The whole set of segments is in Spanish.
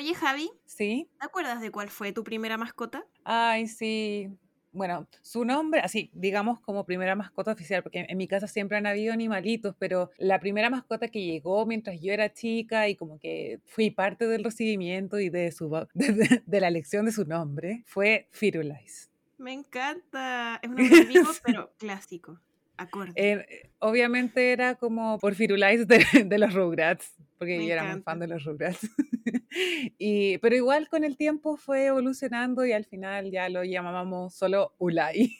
Oye, Javi, ¿Sí? ¿te acuerdas de cuál fue tu primera mascota? Ay, sí. Bueno, su nombre, así, digamos como primera mascota oficial, porque en mi casa siempre han habido animalitos, pero la primera mascota que llegó mientras yo era chica y como que fui parte del recibimiento y de, su, de- de la elección de su nombre fue Firulais. Me encanta. Es un nombre vivo, pero clásico. Acorde. Eh, obviamente era como por Firulais de, de los Rugrats, porque Me yo era muy fan de los Rugrats. y, pero igual con el tiempo fue evolucionando y al final ya lo llamábamos solo Ulay.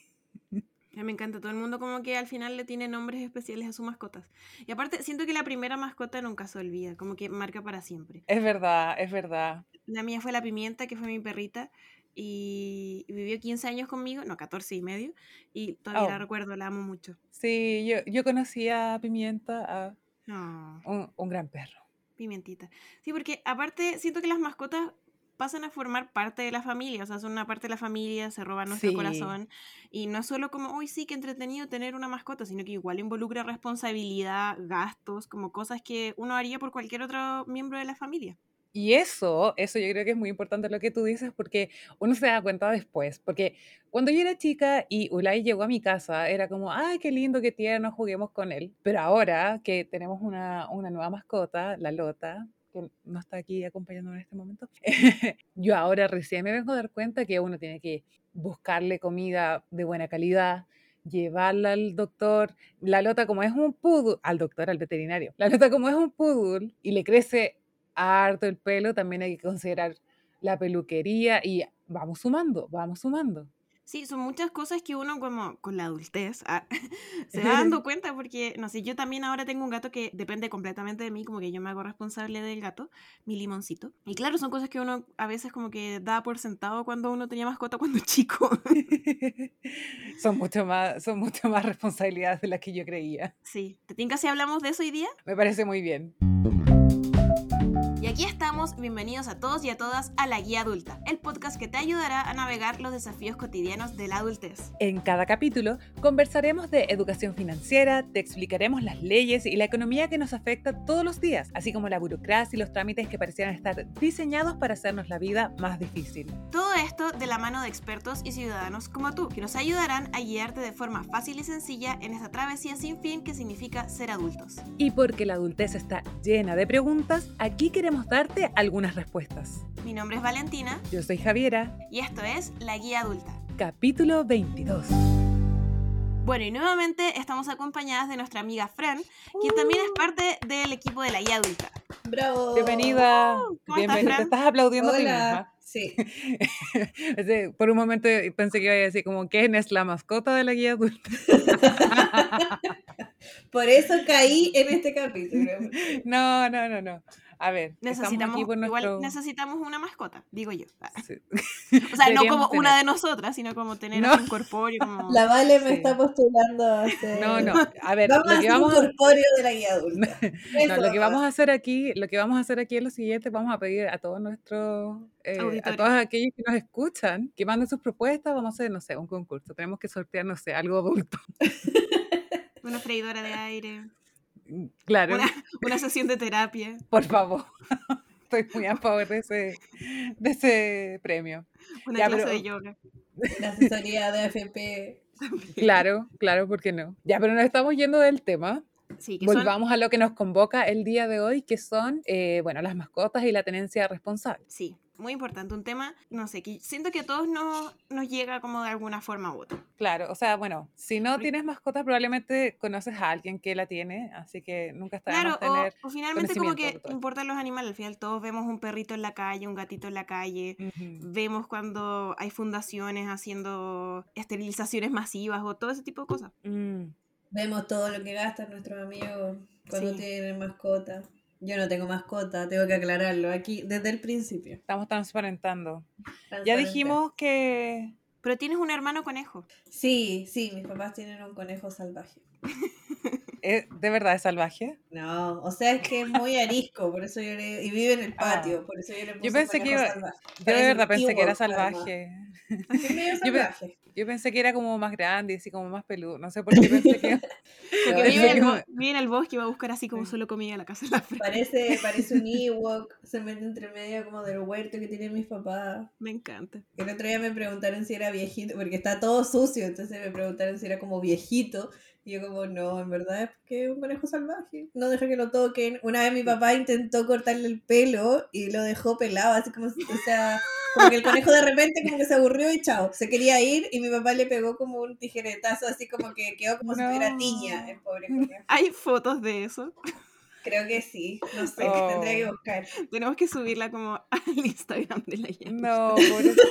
Me encanta. Todo el mundo como que al final le tiene nombres especiales a sus mascotas. Y aparte, siento que la primera mascota nunca se olvida, como que marca para siempre. Es verdad, es verdad. La mía fue la pimienta, que fue mi perrita, y vivió 15 años conmigo, no, 14 y medio, y todavía la Oh. recuerdo, la amo mucho. Sí, yo, yo conocí a Pimienta, a No, un, un gran perro. pimentita. Sí, porque aparte siento que las mascotas pasan a formar parte de la familia, o sea, son una parte de la familia, se roban nuestro Sí, corazón, y no solo como, uy, sí, que entretenido tener una mascota, sino que igual involucra responsabilidad, gastos, como cosas que uno haría por cualquier otro miembro de la familia. Y eso, eso yo creo que es muy importante lo que tú dices porque uno se da cuenta después. Porque cuando yo era chica y Ulay llegó a mi casa, era como, ay, qué lindo, qué tierno, juguemos con él. Pero ahora que tenemos una, una nueva mascota, la Lota, que no está aquí acompañándome en este momento, yo ahora recién me vengo a dar cuenta que uno tiene que buscarle comida de buena calidad, llevarla al doctor. La Lota como es un poodle, al doctor, al veterinario. La Lota como es un poodle y le crece harto el pelo, también hay que considerar la peluquería y vamos sumando, vamos sumando. Sí, son muchas cosas que uno como con la adultez ah, se va dando cuenta porque, no sé, yo también ahora tengo un gato que depende completamente de mí, como que yo me hago responsable del gato, mi limoncito. Y claro, son cosas que uno a veces como que da por sentado cuando uno tenía mascota cuando chico. son mucho más, son mucho más responsabilidades de las que yo creía. Sí, ¿te tinca si hablamos de eso hoy día? Me parece muy bien. Y aquí estamos, bienvenidos a todos y a todas a La Guía Adulta, el podcast que te ayudará a navegar los desafíos cotidianos de la adultez. En cada capítulo conversaremos de educación financiera, te explicaremos las leyes y la economía que nos afecta todos los días, así como la burocracia y los trámites que parecieran estar diseñados para hacernos la vida más difícil. Todo esto de la mano de expertos y ciudadanos como tú, que nos ayudarán a guiarte de forma fácil y sencilla en esta travesía sin fin que significa ser adultos. Y porque la adultez está llena de preguntas, aquí queremos darte algunas respuestas. Mi nombre es Valentina Yo soy Javiera, y esto es La Guía Adulta. capítulo 22. Bueno, y nuevamente estamos acompañadas de nuestra amiga Fran, quien también es parte del equipo de La Guía Adulta. Bravo. Bienvenida. ¿Cómo estás, Bienvenida. Fran? Te estás aplaudiendo a ti Hola. Sí. misma. Ese, Por un momento pensé que iba a decir como, ¿quién es la mascota de la guía adulta? Por eso caí en este capítulo. No, no, no, no. A ver, Necesitamos, aquí por nuestro... igual necesitamos una mascota, digo yo. Sí. O sea, no como una de nosotras, sino como tener No. un corpóreo. Como... La Vale me Sí. está postulando a ser... No, no, a ver, Vamos a lo que hacer vamos un a... corpóreo de la guía adulta. No, lo que vamos a hacer aquí, lo que vamos a hacer aquí es lo siguiente, vamos a pedir a todos nuestros, eh, a todos aquellos que nos escuchan, que manden sus propuestas, vamos a hacer, no sé, un concurso, tenemos que sortear, no sé, algo adulto. Una freidora de aire, Claro, una, una sesión de terapia, por favor. Estoy muy a favor de ese, de ese premio. una Ya, clase pero- de yoga. La asesoría de AFP. Claro, claro, ¿por qué no? Ya, pero nos estamos yendo del tema. Sí, que son Volvamos a lo que nos convoca el día de hoy, que son, eh, bueno, las mascotas y la tenencia responsable. Sí, muy importante. Un tema, no sé, que siento que a todos nos, nos llega como de alguna forma u otra. Claro, o sea, bueno, si no Porque- tienes mascotas, probablemente conoces a alguien que la tiene, así que nunca está Claro, más o, tener... o finalmente como que importan los animales. Al final todos vemos un perrito en la calle, un gatito en la calle. Ujú. Vemos cuando hay fundaciones haciendo esterilizaciones masivas o todo ese tipo de cosas. Mm, Vemos todo lo que gastan nuestros amigos cuando Sí. tienen mascota. Yo no tengo mascota, tengo que aclararlo aquí desde el principio. estamos transparentando. Ya dijimos que... Pero tienes un hermano conejo. Sí, sí, mis papás tienen un conejo salvaje. ¿Es- ¿De verdad es salvaje? No, o sea, es que es muy arisco, por eso yo le... Y vive en el patio, Ah. por eso yo le puse Yo pensé que iba- salvaje. Yo de verdad pensé que era salvaje. Es medio Yo salvaje. Yo pensé que era como más grande, así como más peludo. No sé por qué pensé que... Porque vive, en el vive en el bosque y va a buscar así como solo comida en la casa de la Fran. Parece, parece un Ewok, se mete entre medio como del huerto que tienen mis papás. Me encanta. El otro día me preguntaron si era viejito, porque está todo sucio, entonces me preguntaron si era como viejito. Y yo como, no, en verdad es que es un conejo salvaje. No deja que lo toquen. Una vez mi papá intentó cortarle el pelo y lo dejó pelado, así como, si- o sea, como que el conejo de repente como que se aburrió y chao. Se quería ir y mi papá le pegó como un tijeretazo, así como que quedó como si tuviera No. tiña el pobre conejo. Hay fotos de eso. Creo que sí, no sé, Oh. tendría que buscar. Tenemos que subirla como al Instagram de la Yami. No, pobrecito.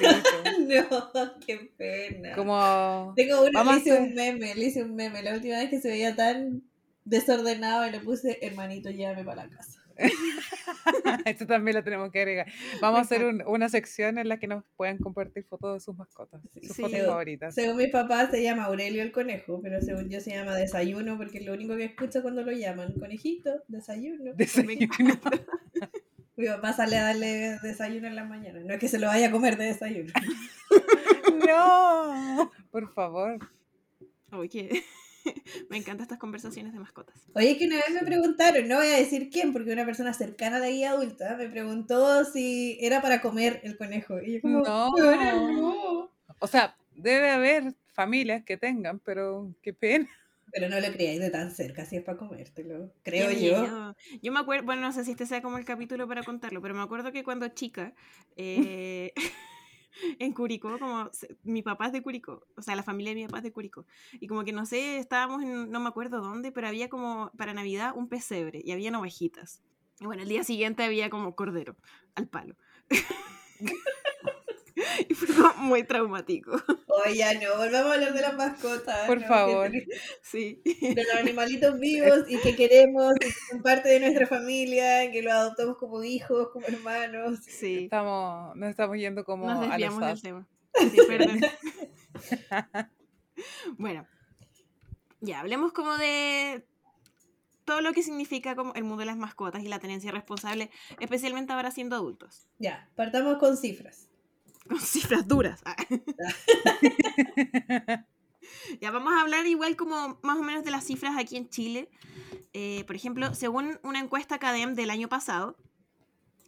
No, qué pena. Como... Tengo uno, Vamos le hice un meme, le hice un meme. La última vez que se veía tan desordenado y le puse, hermanito, llévame para la casa. Esto también lo tenemos que agregar. Vamos a hacer un- una sección en la que nos puedan compartir fotos de sus mascotas, sus sí. fotos favoritas. Según mi papá se llama Aurelio el conejo, pero según yo se llama desayuno porque es lo único que escucho cuando lo llaman. Conejito, desayuno. Desayuno. Mi papá sale a darle desayuno en la mañana. No es que se lo vaya a comer de desayuno. No, por favor. Oye, me encantan estas conversaciones de mascotas. Oye, que una vez me preguntaron, no voy a decir quién, porque una persona cercana a la guía adulta me preguntó si era para comer el conejo. Y yo como, No. "Weona, no. O sea, debe haber familias que tengan, pero qué pena. Pero no lo creáis de tan cerca, si es para comértelo. Creo Qué yo. miedo. Yo me acuerdo, bueno, no sé si este sea como el capítulo para contarlo, pero me acuerdo que cuando chica, eh, en Curicó, como mi papá es de Curicó, o sea, la familia de mi papá es de Curicó, y como que no sé, estábamos en, no me acuerdo dónde, pero había como para Navidad un pesebre y habían ovejitas. Y bueno, el día siguiente había como cordero al palo. y fue muy traumático. Oye, ya no, volvamos a hablar de las mascotas. Por ¿no? favor. Que- Sí. De los animalitos vivos y que queremos, y que son parte de nuestra familia, que los adoptamos como hijos, como hermanos. Sí. Estamos, nos estamos yendo como Nos a los desviamos del tema. Sí, perdón. bueno, ya hablemos como de todo lo que significa como el mundo de las mascotas y la tenencia responsable, especialmente ahora siendo adultos. Ya, partamos con cifras. Con cifras duras. Ah. ya vamos a hablar igual como más o menos de las cifras aquí en Chile. Eh, por ejemplo, según una encuesta CADEM del año pasado,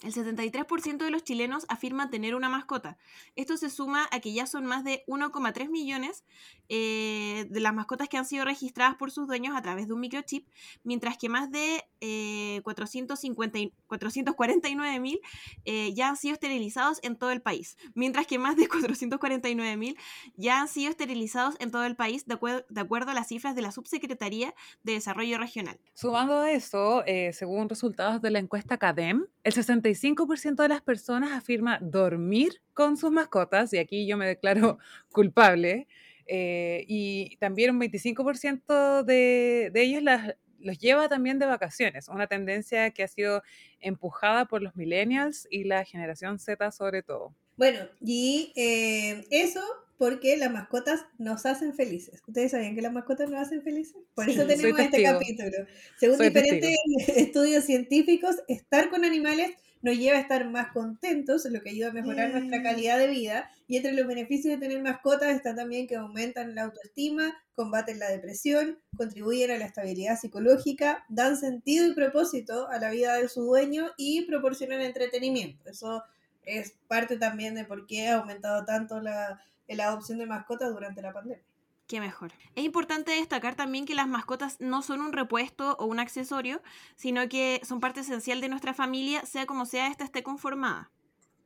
el 73% de los chilenos afirma tener una mascota. Esto se suma a que ya son más de 1,3 millones eh, de las mascotas que han sido registradas por sus dueños a través de un microchip, mientras que más de eh, 450 y- 449 mil eh, ya han sido esterilizados en todo el país, mientras que más de 449 mil ya han sido esterilizados en todo el país, de, de acuerdo a las cifras de la Subsecretaría de Desarrollo Regional. Sumando a eso, eh, según resultados de la encuesta CADEM, el 65% de las personas afirma dormir con sus mascotas, y aquí yo me declaro culpable, eh, y también un 25% de, de ellos las, los lleva también de vacaciones, una tendencia que ha sido empujada por los millennials y la generación Z sobre todo. Bueno, y eh, eso porque las mascotas nos hacen felices. ¿Ustedes sabían que las mascotas nos hacen felices? Por Sí, eso soy tenemos este testigo. capítulo. Según Soy diferentes estudios científicos, estar con animales nos lleva a estar más contentos, lo que ayuda a mejorar nuestra calidad de vida. Y entre los beneficios de tener mascotas está también que aumentan la autoestima, combaten la depresión, contribuyen a la estabilidad psicológica, dan sentido y propósito a la vida de su dueño y proporcionan entretenimiento. Eso es parte también de por qué ha aumentado tanto la, la adopción de mascotas durante la pandemia. Mejor. Es importante destacar también que las mascotas no son un repuesto o un accesorio, sino que son parte esencial de nuestra familia, sea como sea esta esté conformada.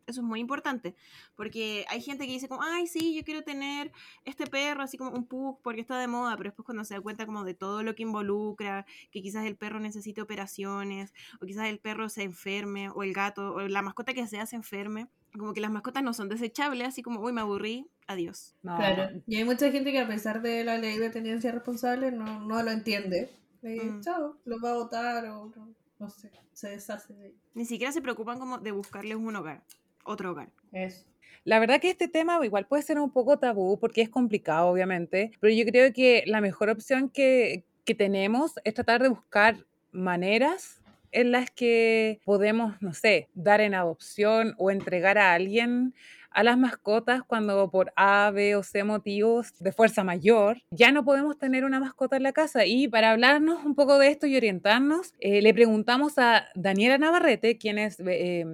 Eso es muy importante, porque hay gente que dice como, ay, sí, yo quiero tener este perro, así como un pug, porque está de moda, pero después cuando se da cuenta como de todo lo que involucra, que quizás el perro necesite operaciones, o quizás el perro se enferme, o el gato, o la mascota que sea se enferme, como que las mascotas no son desechables, así como, uy, me aburrí, adiós. No, Claro. Y hay mucha gente que a pesar de la ley de tenencia responsable no, no lo entiende. Eh, Mm. Chao, lo va a votar o no, no sé, se deshace de Ni siquiera se preocupan como de buscarles un hogar, otro hogar. eso. La verdad que este tema igual puede ser un poco tabú porque es complicado, obviamente, pero yo creo que la mejor opción que, que tenemos es tratar de buscar maneras en las que podemos, no sé, dar en adopción o entregar a alguien a las mascotas cuando por A, B o C motivos de fuerza mayor ya no podemos tener una mascota en la casa. Y para hablarnos un poco de esto y orientarnos, eh, le preguntamos a Daniela Navarrete, quien es eh,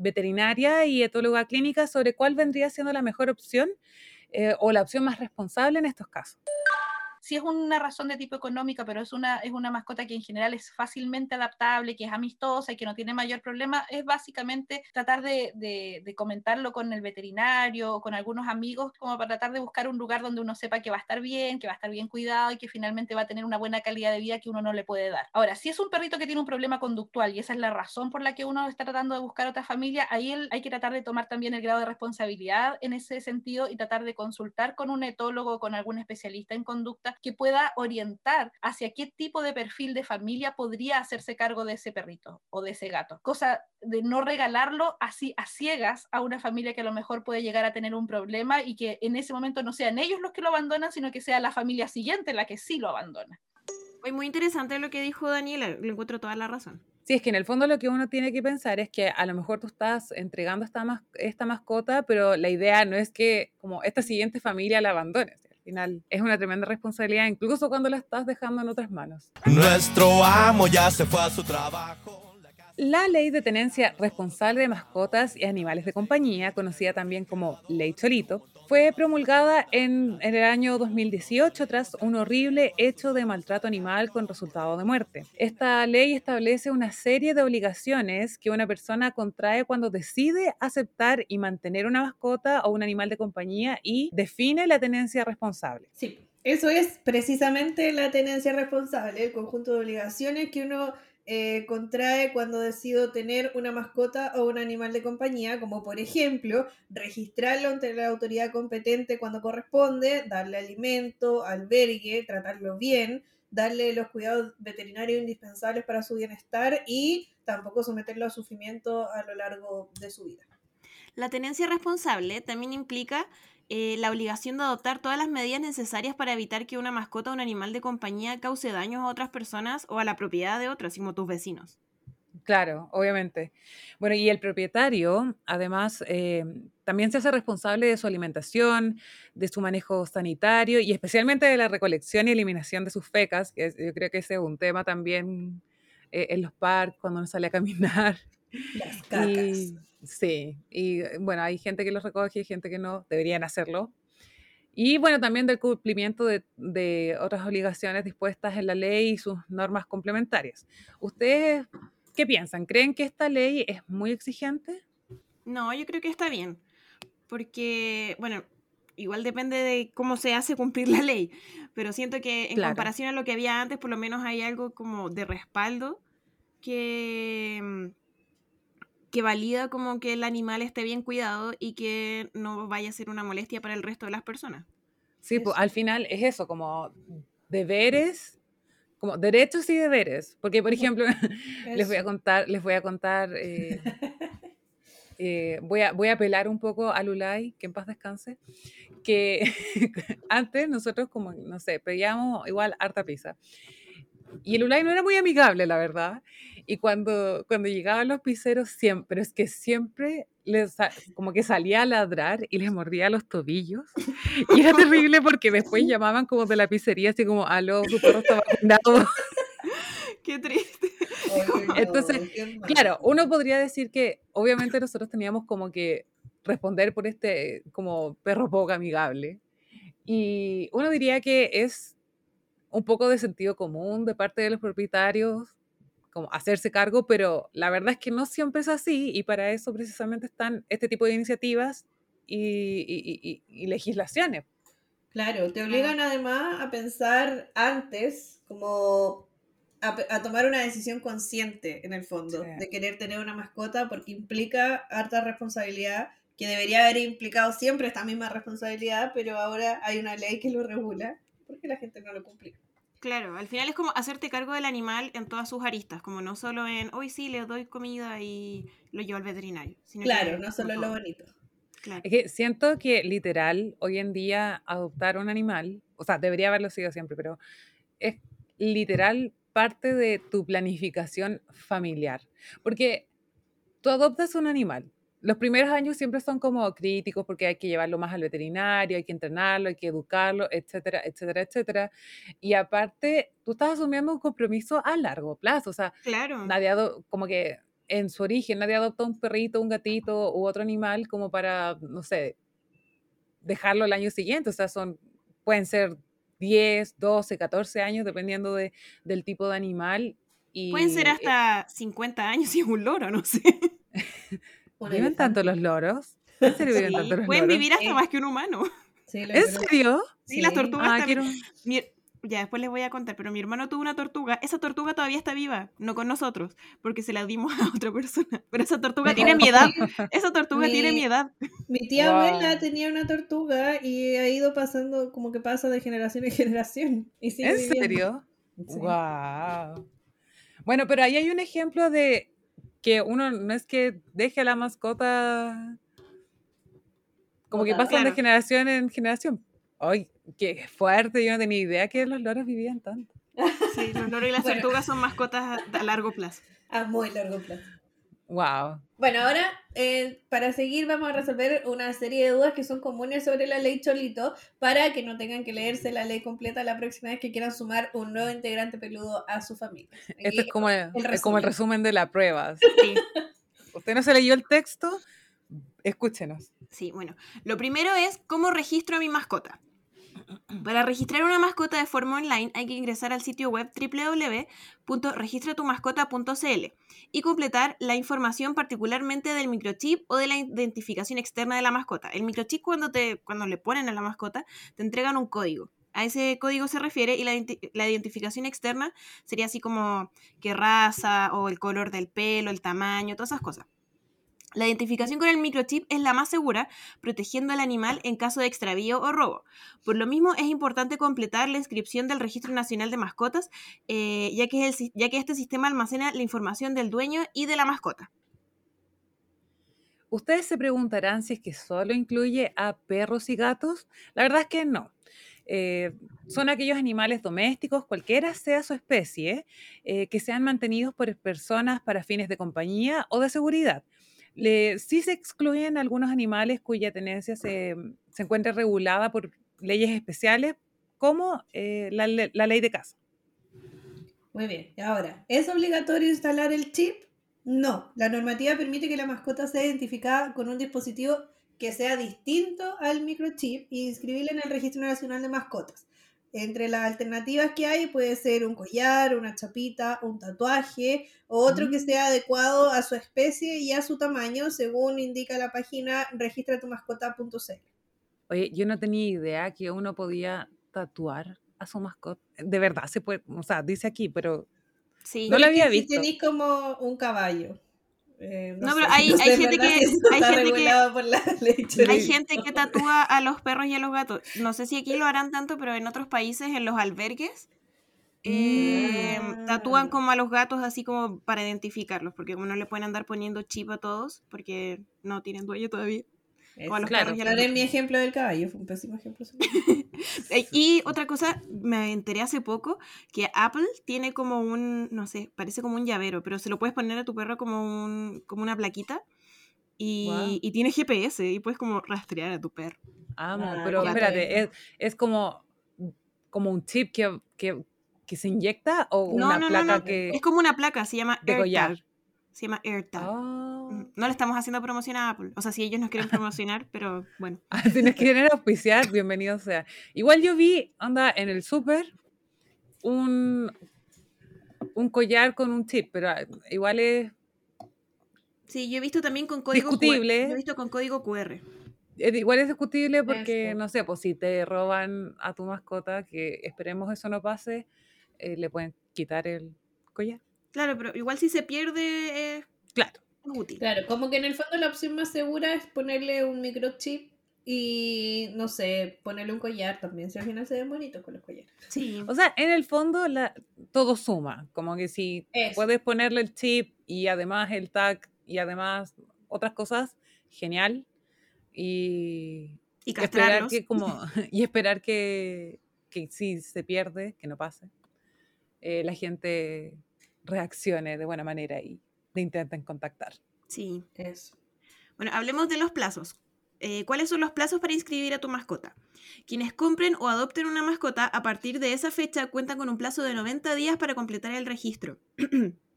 veterinaria y etóloga clínica, sobre cuál vendría siendo la mejor opción eh, o la opción más responsable en estos casos si es una razón de tipo económica, pero es una, es una mascota que en general es fácilmente adaptable, que es amistosa y que no tiene mayor problema, es básicamente tratar de, comentarlo con el veterinario o con algunos amigos, como para tratar de buscar un lugar donde uno sepa que va a estar bien, que va a estar bien cuidado y que finalmente va a tener una buena calidad de vida que uno no le puede dar. Ahora, si es un perrito que tiene un problema conductual y esa es la razón por la que uno está tratando de buscar otra familia, ahí hay que tratar de tomar también el grado de responsabilidad en ese sentido y tratar de consultar con un etólogo o con algún especialista en conducta que pueda orientar hacia qué tipo de perfil de familia podría hacerse cargo de ese perrito o de ese gato. Cosa de no regalarlo así a ciegas a una familia que a lo mejor puede llegar a tener un problema y que en ese momento no sean ellos los que lo abandonan, sino que sea la familia siguiente la que sí lo abandona. Fue muy interesante lo que dijo Daniela, le encuentro toda la razón. Sí, es que en el fondo lo que uno tiene que pensar es que a lo mejor tú estás entregando esta, esta mascota, pero la idea no es que como esta siguiente familia la abandones final es una tremenda responsabilidad, incluso cuando la estás dejando en otras manos. Nuestro amo ya se fue a su trabajo. La ley de tenencia responsable de mascotas y animales de compañía, conocida también como Ley Cholito, fue promulgada en, el año 2018 tras un horrible hecho de maltrato animal con resultado de muerte. Esta ley establece una serie de obligaciones que una persona contrae cuando decide aceptar y mantener una mascota o un animal de compañía y define la tenencia responsable. Sí, eso es precisamente la tenencia responsable, el conjunto de obligaciones que uno eh, contrae cuando decido tener una mascota o un animal de compañía, como por ejemplo registrarlo ante la autoridad competente cuando corresponde, darle alimento, albergue, tratarlo bien, darle los cuidados veterinarios indispensables para su bienestar y tampoco someterlo a sufrimiento a lo largo de su vida. La tenencia responsable también implica eh, la obligación de adoptar todas las medidas necesarias para evitar que una mascota o un animal de compañía cause daños a otras personas o a la propiedad de otros, como tus vecinos. Claro, obviamente. Bueno, y el propietario, además, eh, también se hace responsable de su alimentación, de su manejo sanitario y especialmente de la recolección y eliminación de sus fecas, que yo creo que ese es un tema también eh, en los parques, cuando uno sale a caminar. Las cacas. Sí, y eh, bueno, hay gente que los recoge y gente que no, deberían hacerlo. Y bueno, también del cumplimiento de, otras obligaciones dispuestas en la ley y sus normas complementarias. ¿Ustedes qué piensan? ¿Creen que esta ley es muy exigente? No, yo creo que está bien, porque, bueno, igual depende de cómo se hace cumplir la ley, pero siento que en comparación a lo que había antes, por lo menos hay algo como de respaldo que mm, que valida como que el animal esté bien cuidado y que no vaya a ser una molestia para el resto de las personas. Sí, pues al final es eso, como deberes, como derechos y deberes. Porque, por ejemplo, les voy a contar, les voy a contar, eh, eh, voy, a, voy a apelar un poco a Lulay, que en paz descanse, que antes nosotros como, no sé, pedíamos igual harta pizza. Y el Ulay no era muy amigable, la verdad. Y cuando, cuando llegaban los pizzeros, siempre, es que siempre les, como que salía a ladrar y les mordía los tobillos. Y era terrible porque después llamaban como de la pizzería, así como, aló, su perro está vacunado. Qué triste. Entonces, claro, uno podría decir que obviamente nosotros teníamos como que responder por este como perro poco amigable. Y uno diría que es un poco de sentido común de parte de los propietarios, como hacerse cargo, pero la verdad es que no siempre es así y para eso precisamente están este tipo de iniciativas y, legislaciones. Claro, te obligan además a pensar antes, como a, tomar una decisión consciente en el fondo, de querer tener una mascota porque implica harta responsabilidad que debería haber implicado siempre esta misma responsabilidad, pero ahora hay una ley que lo regula porque la gente no lo cumple. Claro, al final es como hacerte cargo del animal en todas sus aristas, como no solo en hoy sí le doy comida y lo llevo al veterinario. claro, no solo lo bonito. Es que siento que literal hoy en día adoptar un animal, o sea, debería haberlo sido siempre, pero es literal parte de tu planificación familiar. Porque tú adoptas un animal. Los primeros años siempre son como críticos porque hay que llevarlo más al veterinario, hay que entrenarlo, hay que educarlo, etcétera, etcétera, etcétera. Y aparte, tú estás asumiendo un compromiso a largo plazo. O sea, Claro. nadie como que en su origen nadie adopta un perrito, un gatito u otro animal como para, no sé, dejarlo el año siguiente. O sea, son, pueden ser 10, 12, 14 años, dependiendo de, del tipo de animal. Y Pueden ser eh, hasta 50 años y es un loro, no sé. ¿Viven elefante. tanto los loros? ¿En serio viven Sí, tanto los Pueden loros? vivir hasta Sí. más que un humano. Sí, ¿En serio? Sí, las tortugas Ah, también. quiero... Mi- ya, después les voy a contar, pero mi hermano tuvo una tortuga. Esa tortuga todavía está viva, no con nosotros, porque se la dimos a otra persona. Pero esa tortuga tiene mi edad. Esa tortuga tiene Mi- mi edad. Mi tía Wow. abuela tenía una tortuga y ha ido pasando, como que pasa de generación en generación. Y sigue ¿En viviendo. serio? Sí. Wow. Bueno, pero ahí hay un ejemplo de que uno no es que deje a la mascota como que pasan de generación en generación. Ay, qué fuerte, yo no tenía idea que los loros vivían tanto. Sí, los loros y las Bueno. tortugas son mascotas a, a largo plazo. A muy largo plazo. Wow. Bueno, ahora eh, para seguir vamos a resolver una serie de dudas que son comunes sobre la ley Cholito para que no tengan que leerse la ley completa la próxima vez que quieran sumar un nuevo integrante peludo a su familia. Esto Aquí- es como el, el es como el resumen. resumen de la prueba. Sí, ¿Usted no se leyó el texto? Escúchenos. sí, bueno. Lo primero es cómo registro a mi mascota. Para registrar una mascota de forma online hay que ingresar al sitio web www.registratumascota.cl y completar la información particularmente del microchip o de la identificación externa de la mascota. El microchip cuando, te, cuando le ponen a la mascota te entregan un código. A ese código se refiere y la, la identificación externa sería así como qué raza o el color del pelo, el tamaño, todas esas cosas. La identificación con el microchip es la más segura, protegiendo al animal en caso de extravío o robo. Por lo mismo, es importante completar la inscripción del Registro Nacional de Mascotas, eh, ya, que este sistema almacena la información del dueño y de la mascota. Ustedes se preguntarán si es que solo incluye a perros y gatos. La verdad es que no. Eh, son aquellos animales domésticos, cualquiera sea su especie, eh, que sean mantenidos por personas para fines de compañía o de seguridad. Le- sí se excluyen algunos animales cuya tenencia se, se encuentra regulada por leyes especiales, como eh, la, le- la ley de caza. Muy bien. Ahora, ¿es obligatorio instalar el chip? No. La normativa permite que la mascota sea identificada con un dispositivo que sea distinto al microchip y inscribirla en el Registro Nacional de Mascotas. Entre las alternativas que hay puede ser un collar, una chapita, un tatuaje o otro que Mm. sea adecuado a su especie y a su tamaño, según indica la página registratumascota.cl. Oye, yo no tenía idea que uno podía tatuar a su mascota. De verdad, se puede, o sea, dice aquí, pero Sí. No lo había si visto. tenéis como un caballo. Eh, No, pero hay- no sé hay en gente que- hay gente que- regulado por la ley Hay gente que tatúa a los perros y a los gatos. No sé si aquí lo harán tanto, pero en otros países, en los albergues, eh, Mm. tatúan como a los gatos así como para identificarlos, porque como no le pueden andar poniendo chip a todos, porque no tienen dueño todavía. O a los Claro. perros y a los Claro, en gatos. mi ejemplo del caballo, fue un pésimo ejemplo. Eh, Y otra cosa, me enteré hace poco que Apple tiene como un, no sé, parece como un llavero, pero se lo puedes poner a tu perro como, un, como una plaquita y, y tiene GPS y puedes como rastrear a tu perro. amo. Ah, pero espérate, es, es como, como un chip que, que, que se inyecta o No, una no, no, placa no. que Es como una placa, se llama AirTag. Se llama AirTag. Ujú. No le estamos haciendo promoción a Apple. O sea, si ellos nos quieren promocionar, pero bueno. Ah, Tienes que tener auspiciar, bienvenido sea. Igual yo vi, anda, en el súper, un, un collar con un chip, pero ah, igual es, Sí, yo he visto también con código Discutible. QR. Yo he visto con código QR. igual es discutible porque, Eso. no sé, pues si te roban a tu mascota, que esperemos eso no pase, eh, le pueden quitar el collar. Claro, pero igual si se pierde es Claro. útil. Claro, como que en el fondo la opción más segura es ponerle un microchip y, no sé, ponerle un collar también, si al final se ven bonitos con los collares. Sí. O sea, en el fondo la, todo suma, como que si Eso. puedes ponerle el chip y además el tag y además otras cosas, genial. Y Y esperar que como y esperar que, que si se pierde, que no pase. eh, la gente reaccione de buena manera y te intenten contactar. Sí. Eso. Bueno, hablemos de los plazos. Eh, ¿Cuáles son los plazos para inscribir a tu mascota? Quienes compren o adopten una mascota a partir de esa fecha cuentan con un plazo de 90 días para completar el registro.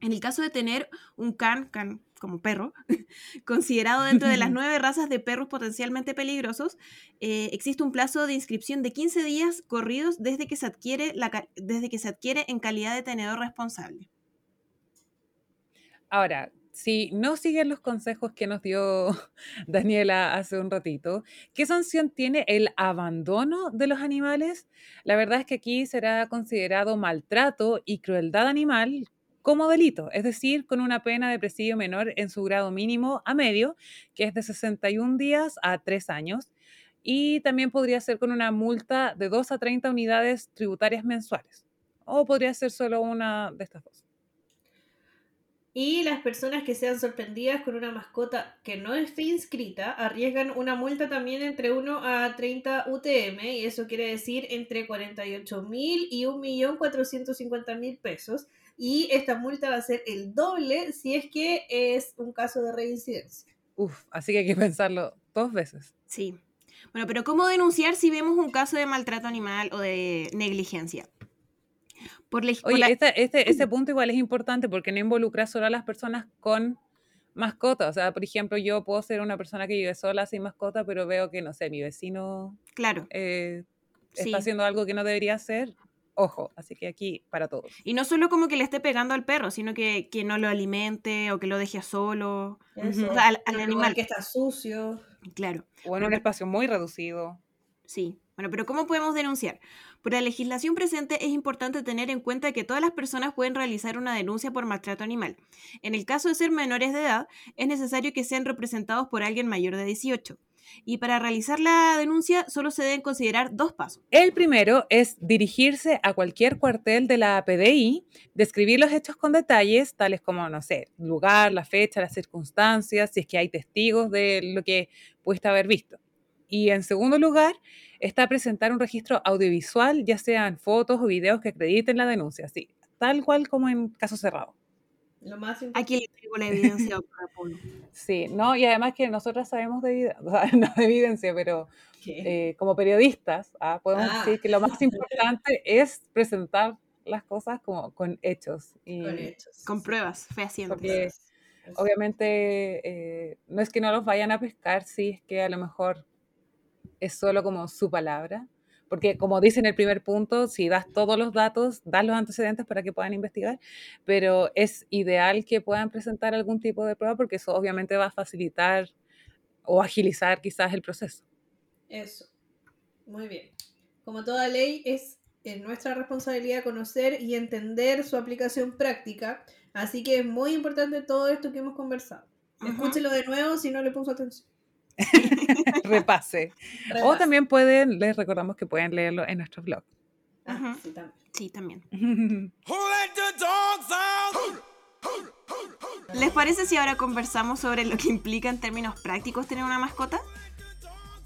en el caso de tener un can, can como perro, considerado dentro de las nueve razas de perros potencialmente peligrosos, eh, existe un plazo de inscripción de 15 días corridos desde que se adquiere, la, desde que se adquiere en calidad de tenedor responsable. Ahora, si no siguen los consejos que nos dio Daniela hace un ratito, ¿qué sanción tiene el abandono de los animales? La verdad es que aquí será considerado maltrato y crueldad animal como delito, es decir, con una pena de presidio menor en su grado mínimo a medio, que es de 61 días a 3 años, y también podría ser con una multa de 2 a 30 unidades tributarias mensuales, o podría ser solo una de estas dos. Y las personas que sean sorprendidas con una mascota que no esté inscrita arriesgan una multa también entre 1 a 30 UTM, y eso quiere decir entre 48 mil y 1.450.000 pesos. Y esta multa va a ser el doble si es que es un caso de reincidencia. Uf, así que hay que pensarlo dos veces. Sí. Bueno, pero ¿cómo denunciar si vemos un caso de maltrato animal o de negligencia? Por leg- por Oye, la- este, este, este punto igual es importante porque no involucra solo a las personas con mascota. O sea, por ejemplo, yo puedo ser una persona que vive sola sin mascota, pero veo que, no sé, mi vecino Claro. eh, Sí. está haciendo algo que no debería hacer. Ojo, así que aquí para todos. Y no solo como que le esté pegando al perro, sino que, que no lo alimente o que lo deje solo. Eso. O sea, al, al animal. que está sucio. Claro, O en un espacio muy reducido. sí. Bueno, pero ¿cómo podemos denunciar? Por la legislación presente es importante tener en cuenta que todas las personas pueden realizar una denuncia por maltrato animal. En el caso de ser menores de edad, es necesario que sean representados por alguien mayor de 18. Y para realizar la denuncia solo se deben considerar dos pasos. El primero es dirigirse a cualquier cuartel de la PDI, describir los hechos con detalles, tales como, no sé, lugar, la fecha, las circunstancias, si es que hay testigos de lo que pudiste haber visto. Y en segundo lugar, está presentar un registro audiovisual, ya sean fotos o videos que acrediten la denuncia, sí, tal cual como en caso cerrado. Lo más importante. Aquí le traigo la evidencia. Sí, no, y además que nosotros sabemos de, o sea, no de evidencia, pero eh, como periodistas, ah, podemos Ah. decir que lo más importante es presentar las cosas como con hechos. Y Con hechos. Con pruebas fehacientes. Porque obviamente eh, no es que no los vayan a pescar, sí es que a lo mejor es solo como su palabra. Porque como dice en el primer punto, si das todos los datos, das los antecedentes para que puedan investigar, pero es ideal que puedan presentar algún tipo de prueba porque eso obviamente va a facilitar o agilizar quizás el proceso. Eso. Muy bien. Como toda ley, es en nuestra responsabilidad conocer y entender su aplicación práctica. Así que es muy importante todo esto que hemos conversado. Escúchelo de nuevo si no le puso atención. Repase. O también pueden, les recordamos que pueden leerlo en nuestro blog. Ah, sí, también. Sí? ¿Les parece si ahora conversamos sobre lo que implica en términos prácticos tener una mascota?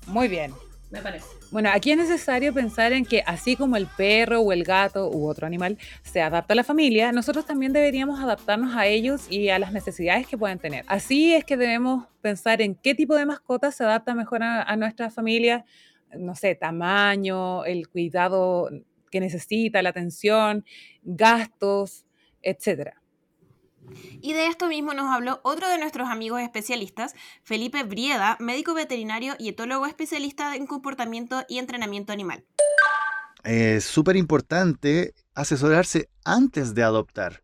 Muy bien. Me parece. Bueno, aquí es necesario pensar en que así como el perro o el gato u otro animal se adapta a la familia, nosotros también deberíamos adaptarnos a ellos y a las necesidades que pueden tener. Así es que debemos pensar en qué tipo de mascota se adapta mejor a, a nuestra familia, no sé, tamaño, el cuidado que necesita, la atención, gastos, etcétera. Y de esto mismo nos habló otro de nuestros amigos especialistas, Felipe Brieda, médico veterinario y etólogo especialista en comportamiento y entrenamiento animal. Es súper importante asesorarse antes de adoptar.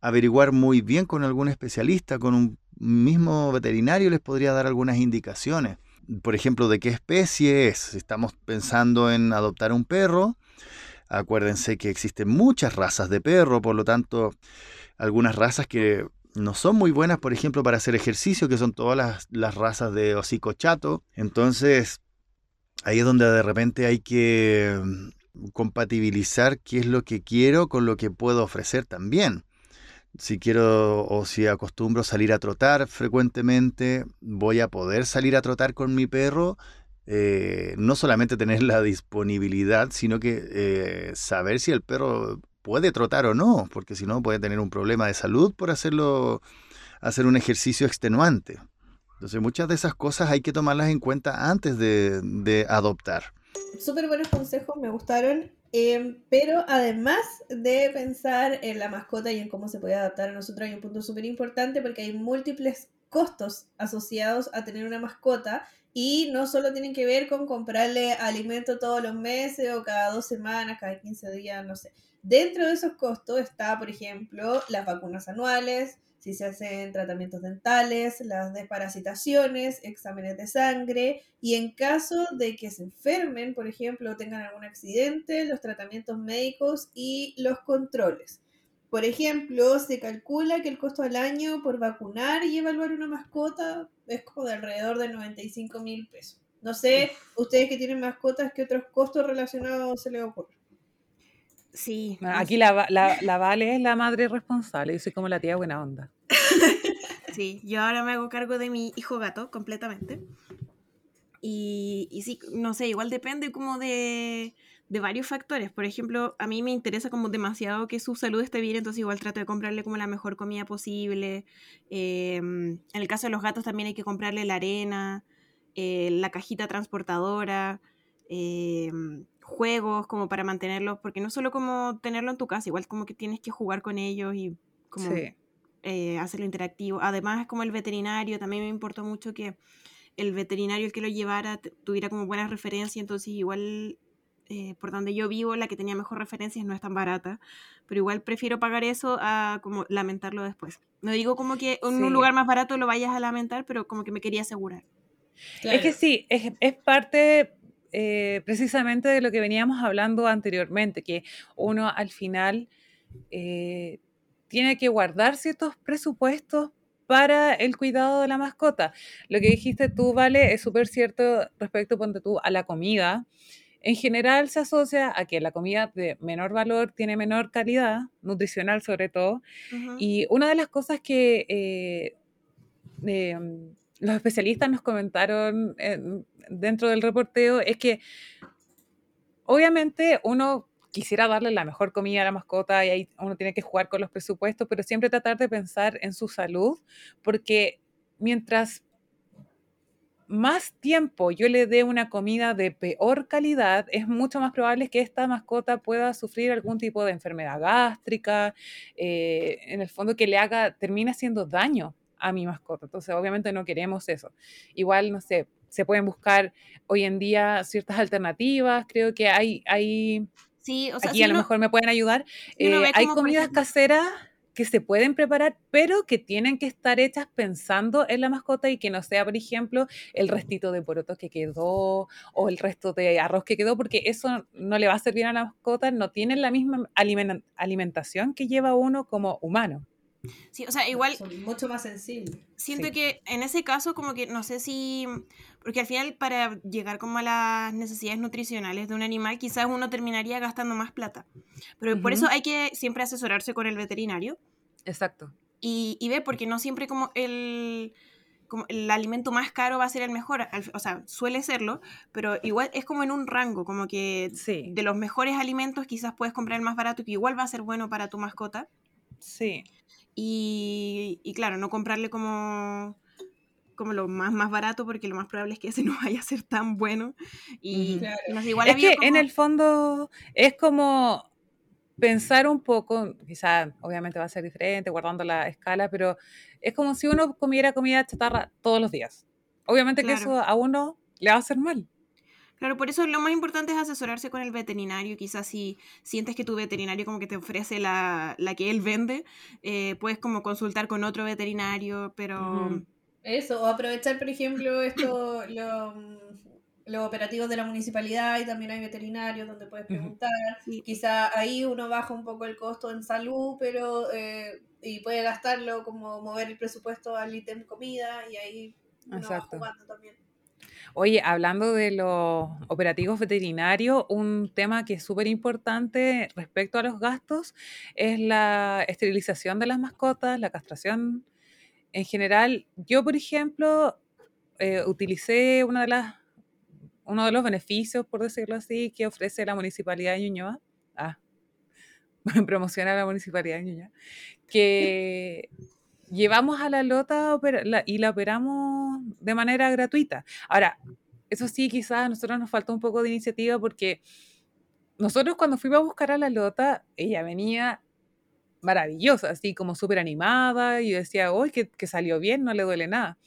Averiguar muy bien con algún especialista, con un mismo veterinario les podría dar algunas indicaciones. Por ejemplo, de qué especie es. Si estamos pensando en adoptar un perro, acuérdense que existen muchas razas de perro, por lo tanto, algunas razas que no son muy buenas, por ejemplo, para hacer ejercicio, que son todas las, las razas de hocico chato. Entonces, ahí es donde de repente hay que mm, compatibilizar qué es lo que quiero con lo que puedo ofrecer también. Si quiero o si acostumbro salir a trotar frecuentemente, voy a poder salir a trotar con mi perro. Eh, no solamente tener la disponibilidad, sino que eh, saber si el perro puede trotar o no, porque si no puede tener un problema de salud por hacerlo, hacer un ejercicio extenuante. Entonces muchas de esas cosas hay que tomarlas en cuenta antes de, adoptar. Súper buenos consejos, me gustaron. Em, pero además de pensar en la mascota y en cómo se puede adaptar a nosotros, hay un punto súper importante porque hay múltiples costos asociados a tener una mascota y no solo tienen que ver con comprarle alimento todos los meses o cada dos semanas, cada 15 días, no sé. Dentro de esos costos está, por ejemplo, las vacunas anuales, si se hacen tratamientos dentales, las desparasitaciones, exámenes de sangre y en caso de que se enfermen, por ejemplo, o tengan algún accidente, los tratamientos médicos y los controles. Por ejemplo, se calcula que el costo al año por vacunar y evaluar una mascota es como de alrededor de 95 mil pesos. No sé, ustedes que tienen mascotas, ¿qué otros costos relacionados se les ocurren? Sí. Aquí la, la, la Vale es la madre responsable, yo soy como la tía buena onda. Sí, yo ahora me hago cargo de mi hijo gato completamente. Y, y sí, no sé, igual depende como de, de varios factores. Por ejemplo, a mí me interesa como demasiado que su salud esté bien, entonces igual trato de comprarle como la mejor comida posible. Em, en el caso de los gatos también hay que comprarle la arena, eh, la cajita transportadora, em, juegos como para mantenerlos, porque no solo como tenerlo en tu casa, igual como que tienes que jugar con ellos y como Sí. eh, hacerlo interactivo. Además, como el veterinario, también me importó mucho que el veterinario el que lo llevara tuviera como buenas referencias, entonces igual eh, por donde yo vivo, la que tenía mejor referencias no es tan barata, pero igual prefiero pagar eso a como lamentarlo después. No digo como que en Sí. un lugar más barato lo vayas a lamentar, pero como que me quería asegurar. Es que sí, es, es parte eh, precisamente de lo que veníamos hablando anteriormente, que uno al final eh, tiene que guardar ciertos presupuestos para el cuidado de la mascota. Lo que dijiste tú, Vale, es súper cierto respecto, ponte tú, a la comida. En general se asocia a que la comida de menor valor tiene menor calidad, nutricional sobre todo, y una de las cosas que eh, eh, los especialistas nos comentaron eh, dentro del reporteo es que obviamente uno quisiera darle la mejor comida a la mascota y ahí uno tiene que jugar con los presupuestos, pero siempre tratar de pensar en su salud, porque mientras más tiempo yo le dé una comida de peor calidad, es mucho más probable que esta mascota pueda sufrir algún tipo de enfermedad gástrica, eh, en el fondo que le haga, termine haciendo daño a mi mascota. Entonces, obviamente no queremos eso. Igual, no sé, se pueden buscar hoy en día ciertas alternativas, creo que hay, hay Sí, o sea, aquí si a lo mejor me pueden ayudar. si Eh, hay comidas ejemplo- caseras que se pueden preparar, pero que tienen que estar hechas pensando en la mascota y que no sea, por ejemplo, el restito de porotos que quedó o el resto de arroz que quedó, porque eso no le va a servir a la mascota, no tienen la misma alimen- alimentación que lleva uno como humano. sí, o sea, igual Son mucho más sensibles. siento Sí. que en ese caso como que no sé si porque al final para llegar como a las necesidades nutricionales de un animal quizás uno terminaría gastando más plata. Pero por eso hay que siempre asesorarse con el veterinario. Exacto. y, y ver porque no siempre como el como el alimento más caro va a ser el mejor o sea suele serlo pero igual es como en un rango como que Sí, de los mejores alimentos quizás puedes comprar el más barato que igual va a ser bueno para tu mascota. Sí. y, y claro, no comprarle como, como lo más, más barato porque lo más probable es que ese no vaya a ser tan bueno. Y. Claro. no sé, igual es había que en como- el fondo es como pensar un poco, quizá obviamente va a ser diferente guardando la escala, pero es como si uno comiera comida chatarra todos los días. Obviamente que Claro. eso a uno le va a hacer mal. Claro, por eso lo más importante es asesorarse con el veterinario. Quizás si sientes que tu veterinario como que te ofrece la, la que él vende, eh, puedes como consultar con otro veterinario, pero... Ujú. Eso, o aprovechar, por ejemplo, esto, lo, mm, los operativos de la municipalidad y también hay veterinarios donde puedes preguntar. sí. Quizá ahí uno baja un poco el costo en salud, pero eh, y puede gastarlo como mover el presupuesto al ítem comida y ahí uno va Exacto. jugando también. Oye, hablando de los operativos veterinarios, un tema que es súper importante respecto a los gastos es la esterilización de las mascotas, la castración en general. Yo, por ejemplo, eh, utilicé uno de los beneficios, por decirlo así, que ofrece la Municipalidad de Ñuñoa. Ah, promociona la municipalidad de Ñuñoa, que llevamos a la lota y la operamos de manera gratuita. Ahora, eso sí, quizás a nosotros nos faltó un poco de iniciativa porque nosotros cuando fuimos a buscar a la lota, ella venía maravillosa, así como súper animada, y yo decía, uy, que, que salió bien, no le duele nada.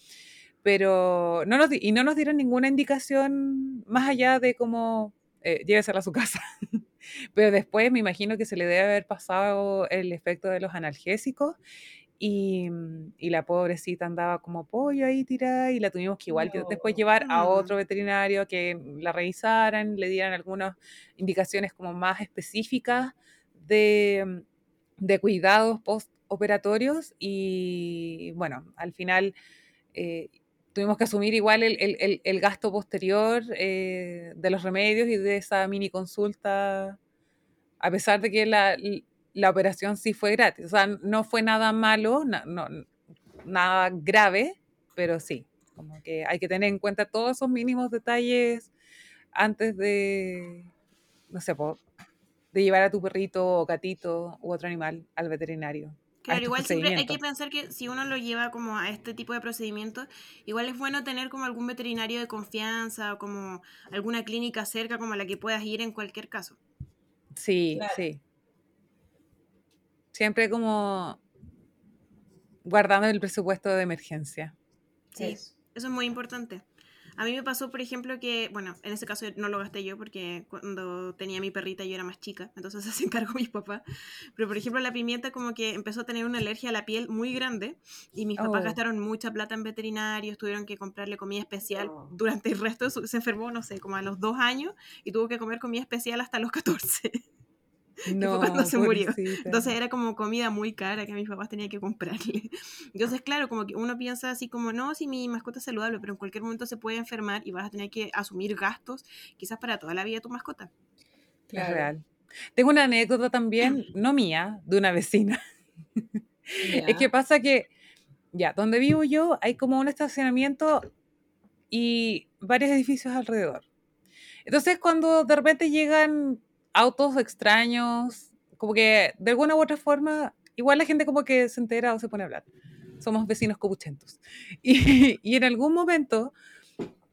Pero no nos, y no nos dieron ninguna indicación más allá de cómo eh, llévesela a su casa. Pero después me imagino que se le debe haber pasado el efecto de los analgésicos y, y la pobrecita andaba como pollo ahí tirada y la tuvimos que igual lle- después No. llevar a otro veterinario que la revisaran, le dieran algunas indicaciones como más específicas de, de cuidados postoperatorios y bueno, al final eh, tuvimos que asumir igual el, el- el- gasto posterior eh, de los remedios y de esa mini consulta, a pesar de que la, la operación sí fue gratis. O sea, no fue nada malo, no- nada grave, pero sí, como que hay que tener en cuenta todos esos mínimos detalles antes de, no sé, de llevar a tu perrito o gatito u otro animal al veterinario. Claro, igual siempre hay que pensar que si uno lo lleva como a este tipo de procedimientos, igual es bueno tener como algún veterinario de confianza o como alguna clínica cerca como a la que puedas ir en cualquier caso. Sí, Claro. sí. Siempre como guardando el presupuesto de emergencia. Sí, Eso. eso es muy importante. A mí me pasó, por ejemplo, que, bueno, en ese caso no lo gasté yo porque cuando tenía mi perrita yo era más chica, entonces se encargó mis papás. Pero, por ejemplo, la pimienta como que empezó a tener una alergia a la piel muy grande y mis papás Oh. gastaron mucha plata en veterinarios, tuvieron que comprarle comida especial Oh. durante el resto de su... Se enfermó, no sé, como a los dos años y tuvo que comer comida especial hasta los 14. No, cuando se murió. Entonces era como comida muy cara que mis papás tenían que comprarle. Entonces, claro, como que uno piensa así como, no, si mi mascota es saludable, pero en cualquier momento se puede enfermar y vas a tener que asumir gastos, quizás para toda la vida de tu mascota. Es Claro. real. Tengo una anécdota también, no mía, de una vecina. Es Ya. que pasa que, ya, donde vivo yo hay como un estacionamiento y varios edificios alrededor. Entonces, cuando de repente llegan autos extraños, como que de alguna u otra forma, igual la gente como que se entera o se pone a hablar. Somos vecinos copuchentos. Y, y en algún momento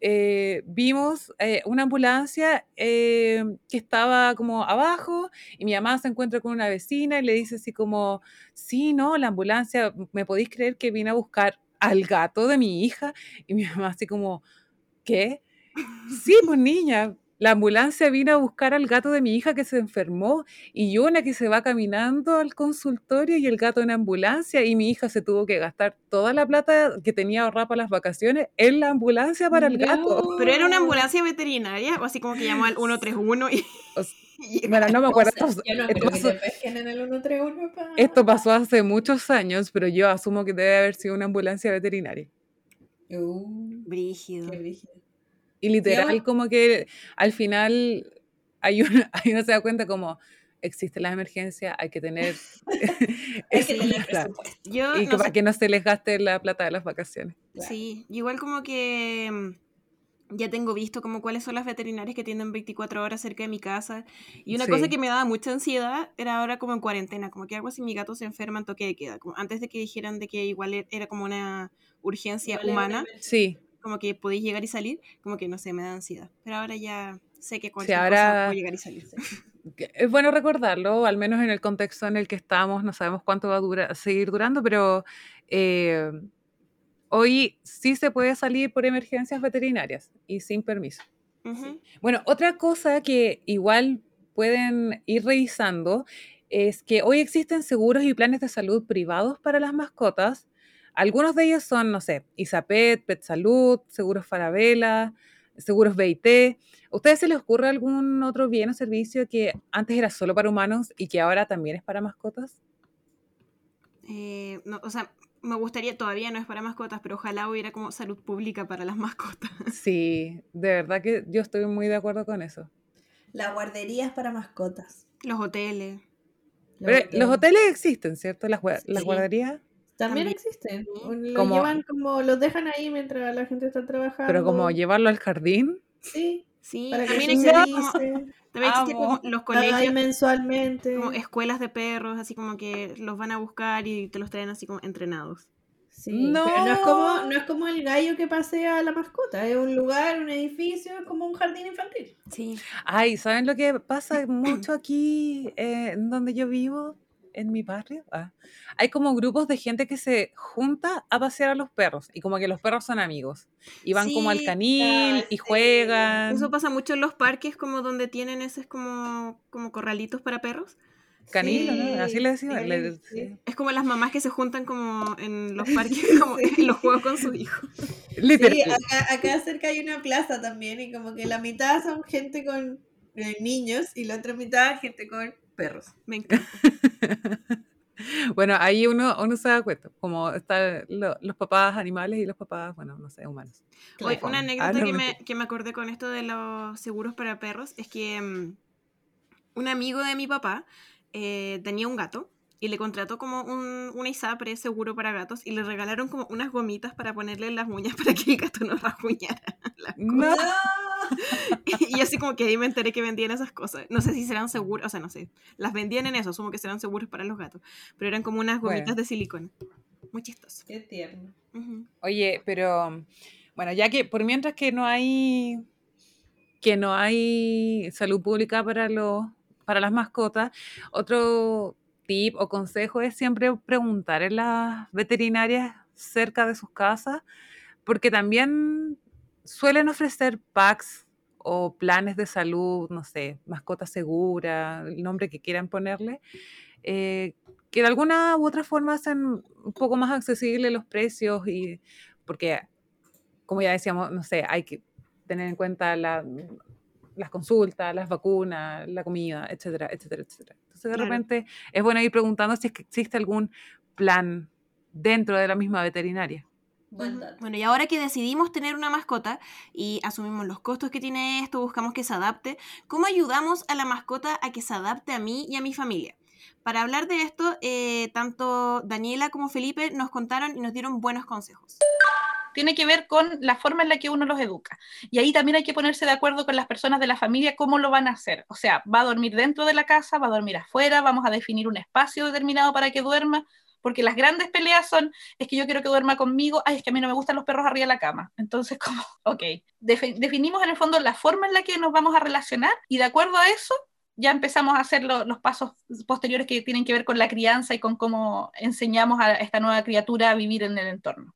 eh, vimos eh, una ambulancia eh, que estaba como abajo y mi mamá se encuentra con una vecina y le dice así como, sí, no, la ambulancia, ¿me podéis creer que vine a buscar al gato de mi hija? Y mi mamá así como, ¿qué? Sí, pues niña, la ambulancia vino a buscar al gato de mi hija que se enfermó y yo una que se va caminando al consultorio y el gato en ambulancia y mi hija se tuvo que gastar toda la plata que tenía ahorrada para las vacaciones en la ambulancia para el gato. Pero era una ambulancia veterinaria, o así como que llamó al 131 y... O s- y- Bueno, no me acuerdo. O sea, esto, no pasó, te pesquen en el 131 pa. esto pasó hace muchos años, pero yo asumo que debe haber sido una ambulancia veterinaria. Uh, Brígido. qué brígido. Y literal, como que al final hay una, hay uno se da cuenta como existe la emergencia, hay que tener Hay que tener. Yo, y no para sé, que no se les gaste la plata de las vacaciones. Claro. Sí, igual como que mm, ya tengo visto como cuáles son las veterinarias que tienen 24 horas cerca de mi casa. Y una cosa que me daba mucha ansiedad era ahora como en cuarentena, como que algo si mi gato se enferma en toque de queda, como antes de que dijeran de que igual e- era como una urgencia Igual humana. Sí, como que podéis llegar y salir, como que no sé, me da ansiedad. Pero ahora ya sé que sí, cualquier cosa ahora puedo llegar y salir. es bueno recordarlo, al menos en el contexto en el que estamos, no sabemos cuánto va a durar, seguir durando, pero eh, hoy sí se puede salir por emergencias veterinarias y sin permiso. Ujú. Bueno, otra cosa que igual pueden ir revisando es que hoy existen seguros y planes de salud privados para las mascotas. Algunos de ellos son, no sé, Isapet, Pet Salud, Seguros Farabela, Seguros BIT. ¿A ustedes se les ocurre algún otro bien o servicio que antes era solo para humanos y que ahora también es para mascotas? Eh, no, o sea, me gustaría, todavía no es para mascotas, pero ojalá hubiera como salud pública para las mascotas. Sí, de verdad que yo estoy muy de acuerdo con eso. La guardería es para mascotas. Los hoteles. Pero los hoteles existen, ¿cierto? Las, gua- las Sí. guarderías, También también. existen. Sí. Un- Lo Como- llevan como, los dejan ahí mientras la gente está trabajando. pero como llevarlo al jardín. Sí, Sí, Para que también socialice, también existen como los colegios, mensualmente. como escuelas de perros, así como que los van a buscar y te los traen así como entrenados. Sí, pero no es, No. como, no es como el gallo que pasea a la mascota, es un lugar, un edificio, es como un jardín infantil. Sí. Ay, ¿saben lo que pasa mucho aquí eh, donde yo vivo? En mi barrio. Ah, Hay como grupos de gente que se junta a pasear a los perros y como que los perros son amigos. Y van como al Sí, canil ah, y sí. juegan. Eso pasa mucho en los parques, como donde tienen esos como, como corralitos para perros. Canil, ¿o ¿no? Así le sí, sí. sí. Es como las mamás que se juntan como en los parques, como en los juegos con sus hijos. Literal. Sí, acá, acá cerca hay una plaza también y como que la mitad son gente con eh, niños y la otra mitad gente con perros. Me encanta. Bueno, ahí uno, uno se da cuenta, como están lo- los papás animales y los papás, bueno, no sé, humanos. Oye, Claro. una Ah, anécdota no, que, me, que me acordé con esto de los seguros para perros es que mm, un amigo de mi papá eh, tenía un gato y le contrató como un, una ISAPRE seguro para gatos y le regalaron como unas gomitas para ponerle en las uñas para que el gato no rasguñara. las No, Y así como que ahí me enteré que vendían esas cosas. No sé si serán seguros, o sea, no sé. Las vendían en eso, asumo que serán seguros para los gatos. Pero eran como unas gomitas Bueno. de silicona. Muy chistoso. Qué tierno. Oye, pero bueno, ya que por mientras que no hay que no hay salud pública para los para las mascotas, otro tip o consejo es siempre preguntar en las veterinarias cerca de sus casas, porque también suelen ofrecer packs o planes de salud, no sé, mascota segura, el nombre que quieran ponerle, eh, que de alguna u otra forma hacen un poco más accesibles los precios y porque, como ya decíamos, no sé, hay que tener en cuenta la- las consultas, las vacunas, la comida, etcétera, etcétera, etcétera. Entonces, de Claro. repente, es bueno ir preguntando si es que existe algún plan dentro de la misma veterinaria. Bueno, y ahora que decidimos tener una mascota y asumimos los costos que tiene esto, buscamos que se adapte, ¿cómo ayudamos a la mascota a que se adapte a mí y a mi familia? Para hablar de esto, eh, tanto Daniela como Felipe nos contaron y nos dieron buenos consejos. Tiene que ver con la forma en la que uno los educa. Y ahí también hay que ponerse de acuerdo con las personas de la familia cómo lo van a hacer. O sea, va a dormir dentro de la casa, va a dormir afuera, vamos a definir un espacio determinado para que duerma, porque las grandes peleas son, es que yo quiero que duerma conmigo, ay, es que a mí no me gustan los perros arriba de la cama. Entonces, como, ok, Defi- definimos en el fondo la forma en la que nos vamos a relacionar y de acuerdo a eso ya empezamos a hacer lo- los pasos posteriores que tienen que ver con la crianza y con cómo enseñamos a esta nueva criatura a vivir en el entorno.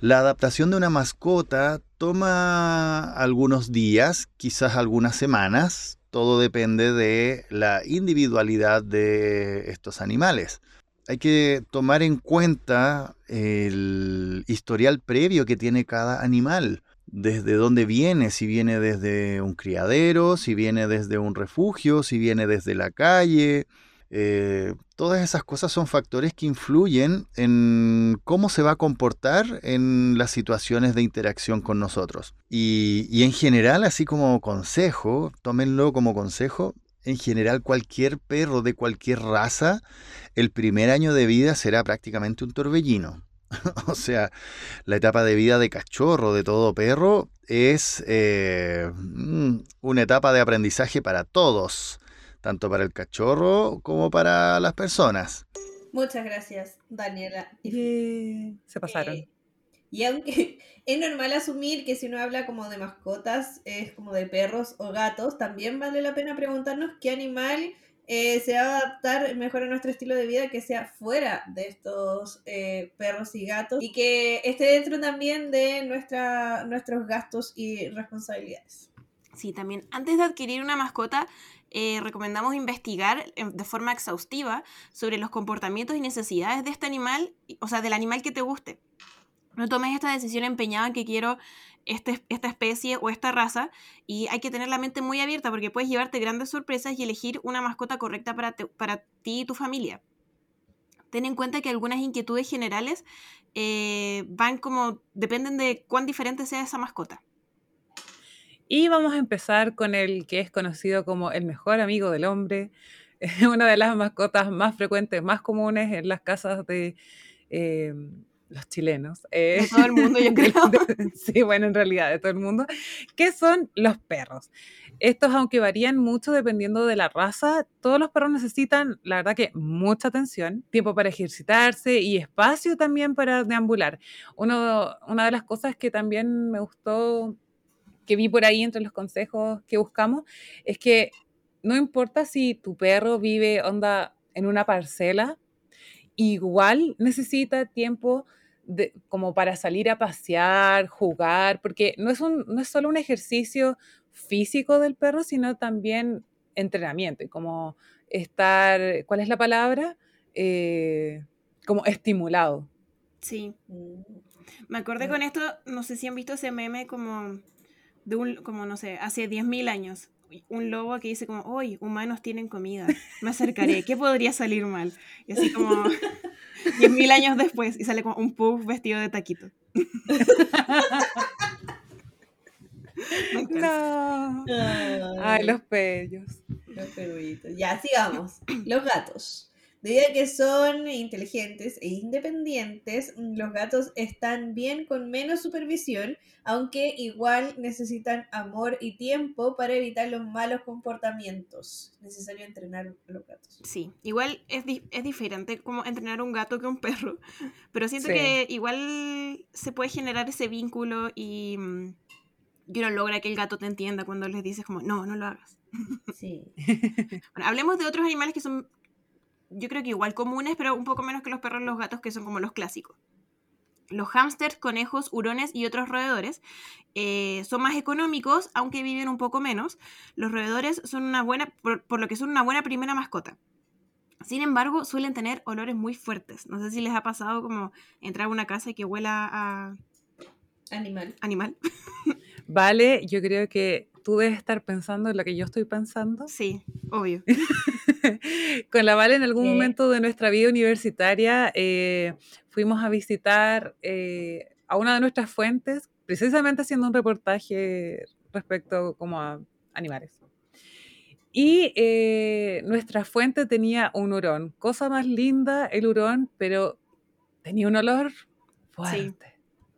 La adaptación de una mascota toma algunos días, quizás algunas semanas. Todo depende de la individualidad de estos animales. Hay que tomar en cuenta el historial previo que tiene cada animal. Desde dónde viene, si viene desde un criadero, si viene desde un refugio, si viene desde la calle, eh, todas esas cosas son factores que influyen en cómo se va a comportar en las situaciones de interacción con nosotros. Y, en general, así como consejo, tómenlo como consejo, en general cualquier perro de cualquier raza, el primer año de vida será prácticamente un torbellino. o sea, la etapa de vida de cachorro de todo perro es eh, mm, una etapa de aprendizaje para todos tanto para el cachorro como para las personas. Muchas gracias, Daniela. Yeah, Se pasaron. Eh, y aunque es normal asumir que si uno habla como de mascotas, es como de perros o gatos, también vale la pena preguntarnos qué animal eh, se va a adaptar mejor a nuestro estilo de vida que sea fuera de estos eh, perros y gatos y que esté dentro también de nuestra, nuestros gastos y responsabilidades. Sí, también antes de adquirir una mascota, eh, recomendamos investigar eh, de forma exhaustiva sobre los comportamientos y necesidades de este animal, o sea, del animal que te guste. No tomes esta decisión empeñada en que quiero este- esta especie o esta raza y hay que tener la mente muy abierta porque puedes llevarte grandes sorpresas y elegir una mascota correcta para, para ti y tu familia. Ten en cuenta que algunas inquietudes generales eh, van como, dependen de cuán diferente sea esa mascota. Y vamos a empezar con el que es conocido como el mejor amigo del hombre, una de las mascotas más frecuentes, más comunes en las casas de, eh, los chilenos. De eh, todo el mundo, yo creo. de- sí, bueno, en realidad de todo el mundo, que son los perros. Estos, aunque varían mucho dependiendo de la raza, todos los perros necesitan, la verdad que mucha atención, tiempo para ejercitarse y espacio también para deambular. Uno, una de las cosas que también me gustó, que vi por ahí entre los consejos que buscamos, es que no importa si tu perro vive onda en una parcela, igual necesita tiempo de- como para salir a pasear, jugar, porque no es, un, no es solo un ejercicio físico del perro, sino también entrenamiento y como estar, ¿cuál es la palabra? Eh, como estimulado. Sí. Mm. Me acordé con esto, no sé si han visto ese meme como de un, como no sé, hace 10.000 años. Un lobo que dice como, hoy humanos tienen comida, me acercaré, ¿qué podría salir mal? Y así como 10.000 años después y sale como un puff vestido de taquito. No. Ay, los pellos. Los perritos. Ya, sigamos. Los gatos. Debido a que son inteligentes e independientes, los gatos están bien con menos supervisión, aunque igual necesitan amor y tiempo para evitar los malos comportamientos. Necesario entrenar a los gatos. Sí, igual es, di- es diferente como entrenar un gato que un perro, pero siento Sí. que igual se puede generar ese vínculo y, mm, y uno logra que el gato te entienda cuando les dices como, no, no lo hagas. Sí. Bueno, hablemos de otros animales que son, yo creo que igual comunes, pero un poco menos que los perros y los gatos, que son como los clásicos. Los hámsters, conejos, hurones y otros roedores eh, son más económicos, aunque viven un poco menos. Los roedores son una buena, por, por lo que son una buena primera mascota. Sin embargo, suelen tener olores muy fuertes. No sé si les ha pasado como entrar a una casa y que huela a Animal. animal. Vale, yo creo que tú debes estar pensando en lo que yo estoy pensando. Sí, obvio. Con la Vale en algún momento de nuestra vida universitaria eh, fuimos a visitar eh, a una de nuestras fuentes, precisamente haciendo un reportaje respecto como a animales. Y eh, nuestra fuente tenía un hurón, cosa más linda el hurón, pero tenía un olor fuerte.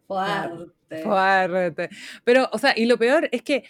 Fuerte. Fuerte. Pero, o sea, y lo peor es que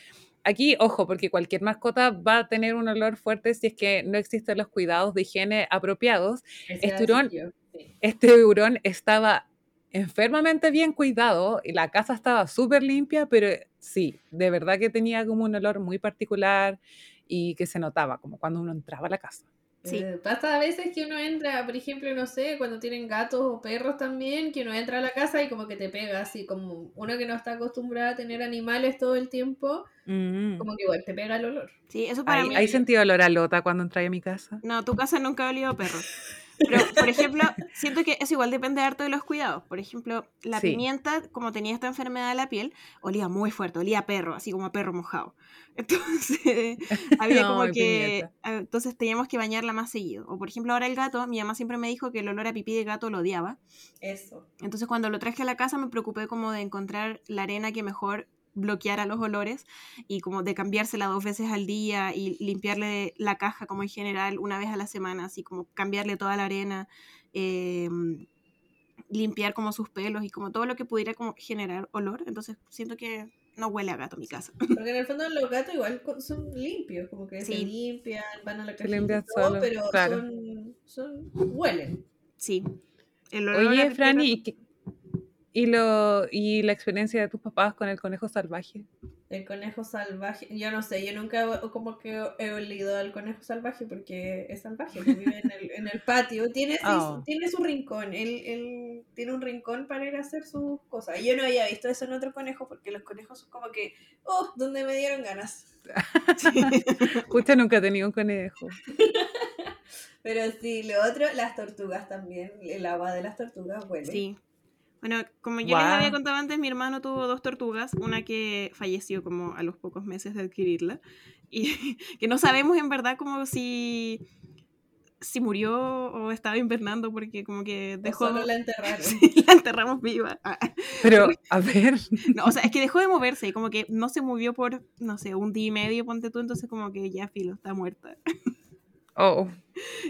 aquí, ojo, porque cualquier mascota va a tener un olor fuerte si es que no existen los cuidados de higiene apropiados. Decir yo, sí. Este hurón estaba enfermamente bien cuidado y la casa estaba súper limpia, pero sí, de verdad que tenía como un olor muy particular y que se notaba como cuando uno entraba a la casa. Sí. Eh, pasa a veces que uno entra, por ejemplo, no sé, cuando tienen gatos o perros también, que uno entra a la casa y como que te pega, así como uno que no está acostumbrado a tener animales todo el tiempo, Mm. como que igual te pega el olor. Sí, eso para ¿Hay, mí... hay sentido olor a lota cuando entré a mi casa? No, tu casa nunca ha olido a perro. Pero, por ejemplo, siento que eso igual depende harto de los cuidados. Por ejemplo, la Sí. pimienta, como tenía esta enfermedad de la piel, olía muy fuerte, olía a perro, así como a perro mojado. Entonces, había como que... pimienta. ah, Entonces teníamos que bañarla más seguido. O, por ejemplo, ahora el gato, mi mamá siempre me dijo que el olor a pipí de gato lo odiaba. Eso. Entonces, cuando lo traje a la casa, me preocupé como de encontrar la arena que mejor bloqueara los olores y como de cambiársela dos veces al día y limpiarle la caja como en general una vez a la semana, así como cambiarle toda la arena, eh, limpiar como sus pelos y como todo lo que pudiera como generar olor. Entonces siento que no huele a gato mi casa. Porque en el fondo los gatos igual son limpios, como que se limpian, van a la Se cajita y limpian todo, solos, pero claro. son, son, huelen. Sí. El olor a Oye, pipí de Franny, ¿y, gato- qué- y, lo, ¿y la experiencia de tus papás con el conejo salvaje? El conejo salvaje, yo no sé, yo nunca he- como que he olido al conejo salvaje porque es salvaje, que vive en el, en el patio, tiene, Oh. tiene su rincón, él, él tiene un rincón para ir a hacer sus cosas. Y Yo no había visto eso en otro conejo porque los conejos son como que, oh, donde me dieron ganas. Usted nunca ha tenido un conejo. Pero sí, lo otro, las tortugas también, el agua de las tortugas huele. Sí. Bueno, como yo les había contado antes, mi hermano tuvo dos tortugas, una que falleció como a los pocos meses de adquirirla, y que no sabemos en verdad como si, si murió o estaba invernando, porque como que O dejó... solo la enterraron. Sí, la enterramos viva. Ah, Pero, a ver, No, o sea, es que dejó de moverse y como que no se movió por, no sé, un día y medio, ponte tú, entonces como que ya filo, está muerta. Oh,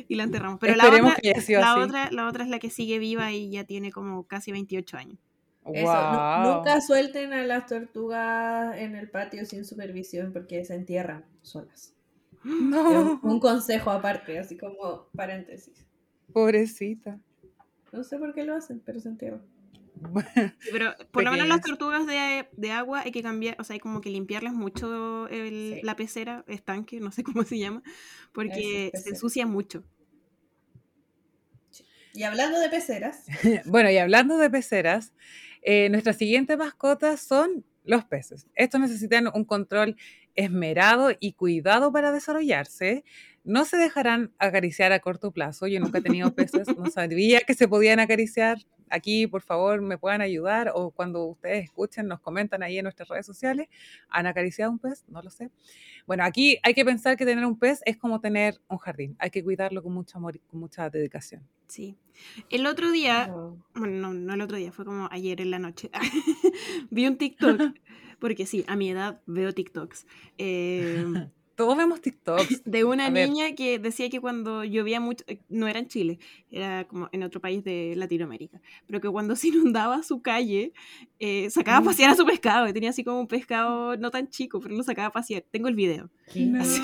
y la enterramos. Pero la otra, la, así. otra, la otra es la que sigue viva y ya tiene como casi 28 años. Eso, nu- wow. nunca suelten a las tortugas en el patio sin supervisión porque se entierran solas. Es un, No, un consejo aparte, así como paréntesis. pobrecita. No sé por qué lo hacen, pero se entierran. Pero por lo menos las tortugas de, de agua hay que cambiar, o sea, hay como que limpiarles mucho el- Sí. la pecera, estanque, no sé cómo se llama, porque se ensucia mucho. Y hablando de peceras, Bueno, y hablando de peceras, eh, nuestras siguientes mascotas son los peces. Estos necesitan un control esmerado y cuidado para desarrollarse. No se dejarán acariciar a corto plazo. Yo nunca he tenido peces, no sabía que se podían acariciar. Aquí, por favor, me puedan ayudar o cuando ustedes escuchen, nos comentan ahí en nuestras redes sociales. ¿Han acariciado un pez? No lo sé. Bueno, aquí hay que pensar que tener un pez es como tener un jardín. Hay que cuidarlo con mucho amor y con mucha dedicación. Sí. El otro día, no. bueno, no, no el otro día, fue como ayer en la noche, vi un TikTok, porque sí, a mi edad veo TikToks. eh, Todos vemos TikToks. de una A ver. niña que decía que cuando llovía mucho, eh, no era en Chile, era como en otro país de Latinoamérica, pero que cuando se inundaba su calle, eh, sacaba a Mm. pasear a su pescado, y tenía así como un pescado no tan chico, pero lo sacaba a pasear. Tengo el video, No. Así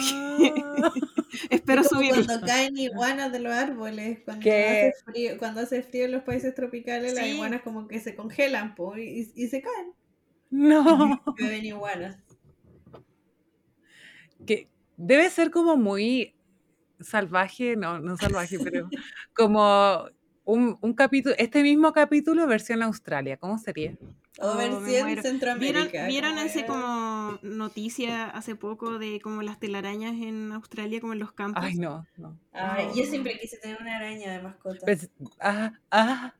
espero Es como subirlo. cuando caen iguanas de los árboles, cuando ¿Qué? hace, frío, cuando hace frío en los países tropicales, las iguanas como que se congelan po, y, y se caen. No. Beben iguanas. Que debe ser como muy salvaje, no, no salvaje, pero como un, un capítulo, este mismo capítulo versión Australia, ¿cómo sería? O Oh, versión. ¿Vieron, Centroamérica. ¿vieron como ese era- como noticia hace poco de como las telarañas en Australia, como en los campos? Ay, no, no. Ay, yo siempre quise tener una araña de mascota. Pues, ah, ah,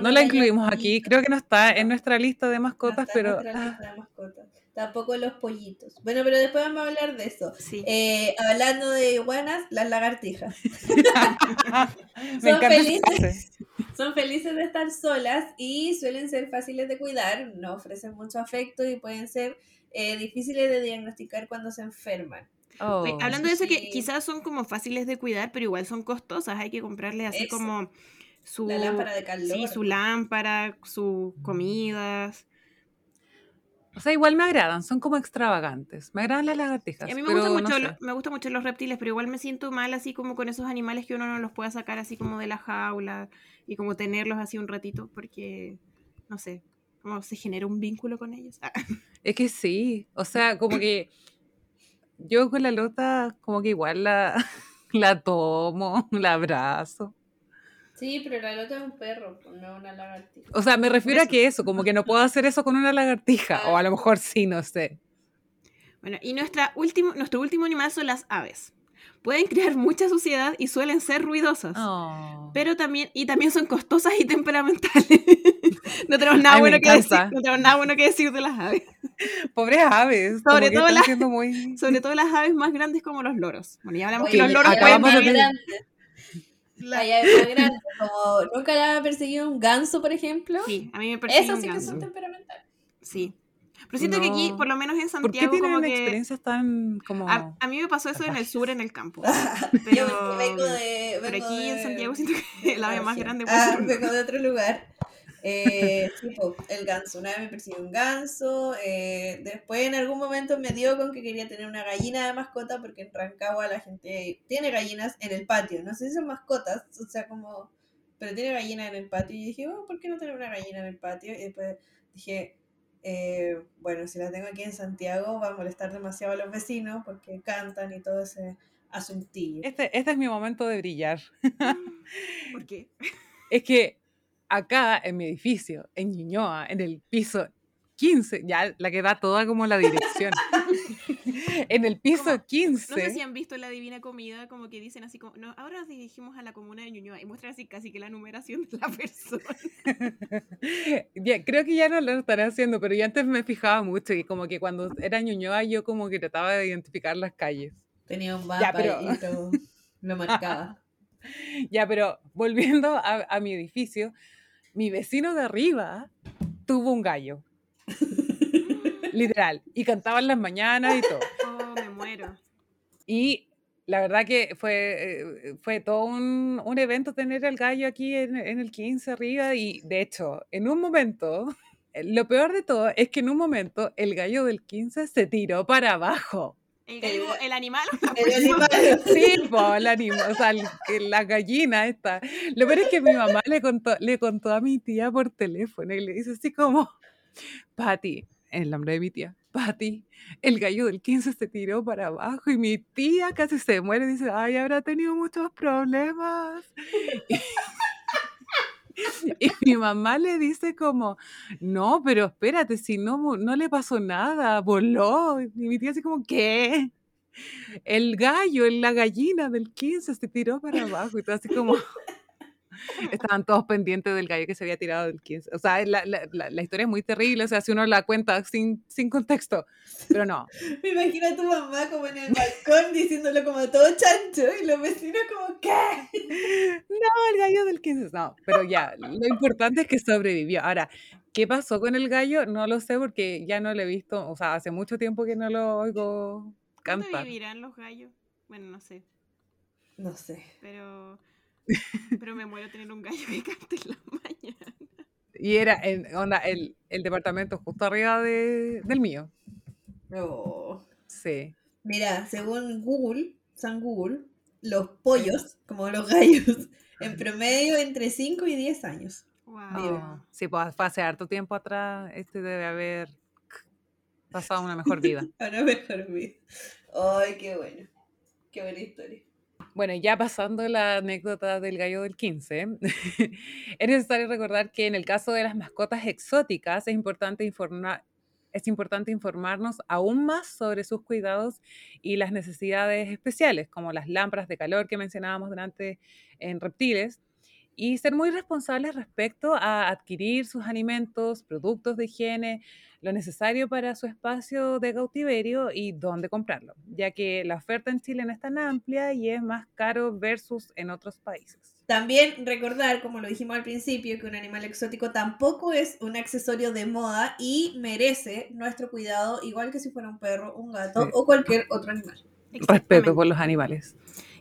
no la incluimos aquí, creo que no está en nuestra lista de No mascotas, pero nuestra ah, lista de mascotas. Tampoco los pollitos. Bueno, pero después vamos a hablar de eso. Sí. Eh, hablando de iguanas, las lagartijas. me Son felices. Son felices de estar solas y suelen ser fáciles de cuidar, no ofrecen mucho afecto y pueden ser eh, difíciles de diagnosticar cuando se enferman. Oye, Oh. Hablando de eso, que quizás son como fáciles de cuidar, pero igual son costosas. Hay que comprarles así Eso. como su, La lámpara de calor. sí, su lámpara, sus comidas. O sea, igual me agradan, son como extravagantes. Me agradan las lagartijas. Y a mí me no mucho, sé. lo- me gustan mucho los reptiles, pero igual me siento mal así como con esos animales que uno no los pueda sacar así como de la jaula y como tenerlos así un ratito porque, no sé, como se genera un vínculo con ellos. Ah, Es que sí, o sea, como que yo con la lota como que igual la, la tomo, la abrazo. Sí, pero la lota es un perro, pues, no una lagartija. O sea, me refiero a que eso, como que no puedo hacer eso con una lagartija, o a lo mejor sí, no sé. Bueno, y nuestra último, nuestro último animal son las aves. Pueden crear mucha suciedad y suelen ser ruidosas. Oh. Pero también, y también son costosas y temperamentales. no tenemos nada Ay, bueno que decir. No tenemos nada bueno que decir de las aves. Pobres aves, Sobre todo las- muy... Sobre todo las aves más grandes como los loros. Bueno, ya hablamos Oye, que los loros pueden vivir- Hay aves más grandes, como nunca la ha perseguido un ganso, por ejemplo. Sí, a mí me parece Eso un sí que ganso. son temperamentales. Sí. Pero siento que aquí, No. por lo menos en ¿Por qué Santiago, como que... experiencias tan como... A, a mí me pasó eso en el sur, en el campo. Yo Pero, vengo de. pero vengo aquí en de- Santiago siento que el ave más grande Ah, vengo de otro lugar. Eh, tipo, el ganso. Una vez me persiguió un ganso. eh, después, en algún momento, me dio con que quería tener una gallina de mascota porque en Rancagua la gente tiene gallinas en el patio. No sé si son mascotas, o sea, como. Pero tiene gallinas en el patio. Y dije, oh, ¿por qué no tener una gallina en el patio? Y después dije, eh, bueno, si la tengo aquí en Santiago, va a molestar demasiado a los vecinos porque cantan y todo ese asuntillo. Este, este es mi momento de brillar. ¿Por qué? Es que acá en mi edificio, en Ñuñoa, en el piso 15, ya la que da toda como la dirección. en el piso Como- 15. No sé si han visto la Divina Comida, como que dicen así como, no, ahora nos dirigimos a la comuna de Ñuñoa y muestran así casi que la numeración de la persona. Ya, creo que ya no lo estaré haciendo, pero yo antes me fijaba mucho y como que cuando era Ñuñoa yo como que trataba de identificar las calles. Tenía un Ya, mapa pero- y lo, lo marcaba. Ya, pero volviendo a, a mi edificio, mi vecino de arriba tuvo un gallo. Literal. Y cantaba en las mañanas y todo. Oh, me muero. Y La verdad que fue, eh, fue todo un, un evento tener el gallo aquí en, en el 15 arriba y de hecho, en un momento, lo peor de todo es que en un momento el gallo del 15 se tiró para abajo. ¿El, gallo- el animal El animal. Sí, po, el anima- o sea, el- la gallina esta. Lo peor es que mi mamá le contó, le contó a mi tía por teléfono y le dice así como, Pati, el nombre de mi tía, Pati, el gallo del 15 se tiró para abajo y mi tía casi se muere y dice, ay, habrá tenido muchos problemas. Y, mi mamá le dice como, no, pero espérate, si no, no le pasó nada, voló. Y mi tía así como, ¿qué? el gallo, la gallina del 15 se tiró para abajo y todo así como... Estaban todos pendientes del gallo que se había tirado del 15. O sea, la, la- la- la historia es muy terrible, o sea, si uno la cuenta sin, sin contexto. Pero no, Me imagino a tu mamá como en el balcón diciéndolo como todo chancho y los vecinos como ¿qué? no, el gallo del 15, no. Pero ya, lo importante es que sobrevivió. Ahora, ¿qué pasó con el gallo? No lo sé porque ya no lo he visto, o sea, hace mucho tiempo que no lo oigo ¿Dónde cantar. vivirán los gallos? Bueno, no sé, No sé. pero... Pero me muero tener un gallo que cante en la mañana. Y era en, onda, el, el departamento justo arriba de- del mío. Oh. Sí. Mira, según Google, San Google, los pollos, como los gallos, en promedio entre 5 y 10 años. Wow. Oh, sí, pues hace harto tiempo atrás, este debe haber pasado una mejor vida. Ahora mejor vida. Ay, qué bueno. Qué buena historia. Bueno, ya pasando la anécdota del gallo del 15, es necesario recordar que en el caso de las mascotas exóticas es importante informar. Es importante informarnos aún más sobre sus cuidados y las necesidades especiales, como las lámparas de calor que mencionábamos durante en reptiles, y ser muy responsables respecto a adquirir sus alimentos, productos de higiene, lo necesario para su espacio de cautiverio y dónde comprarlo, ya que la oferta en Chile no es tan amplia y es más caro versus en otros países. También recordar, como lo dijimos al principio, que un animal exótico tampoco es un accesorio de moda y merece nuestro cuidado, igual que si fuera un perro, un gato Sí. o cualquier otro animal. Respeto por los animales.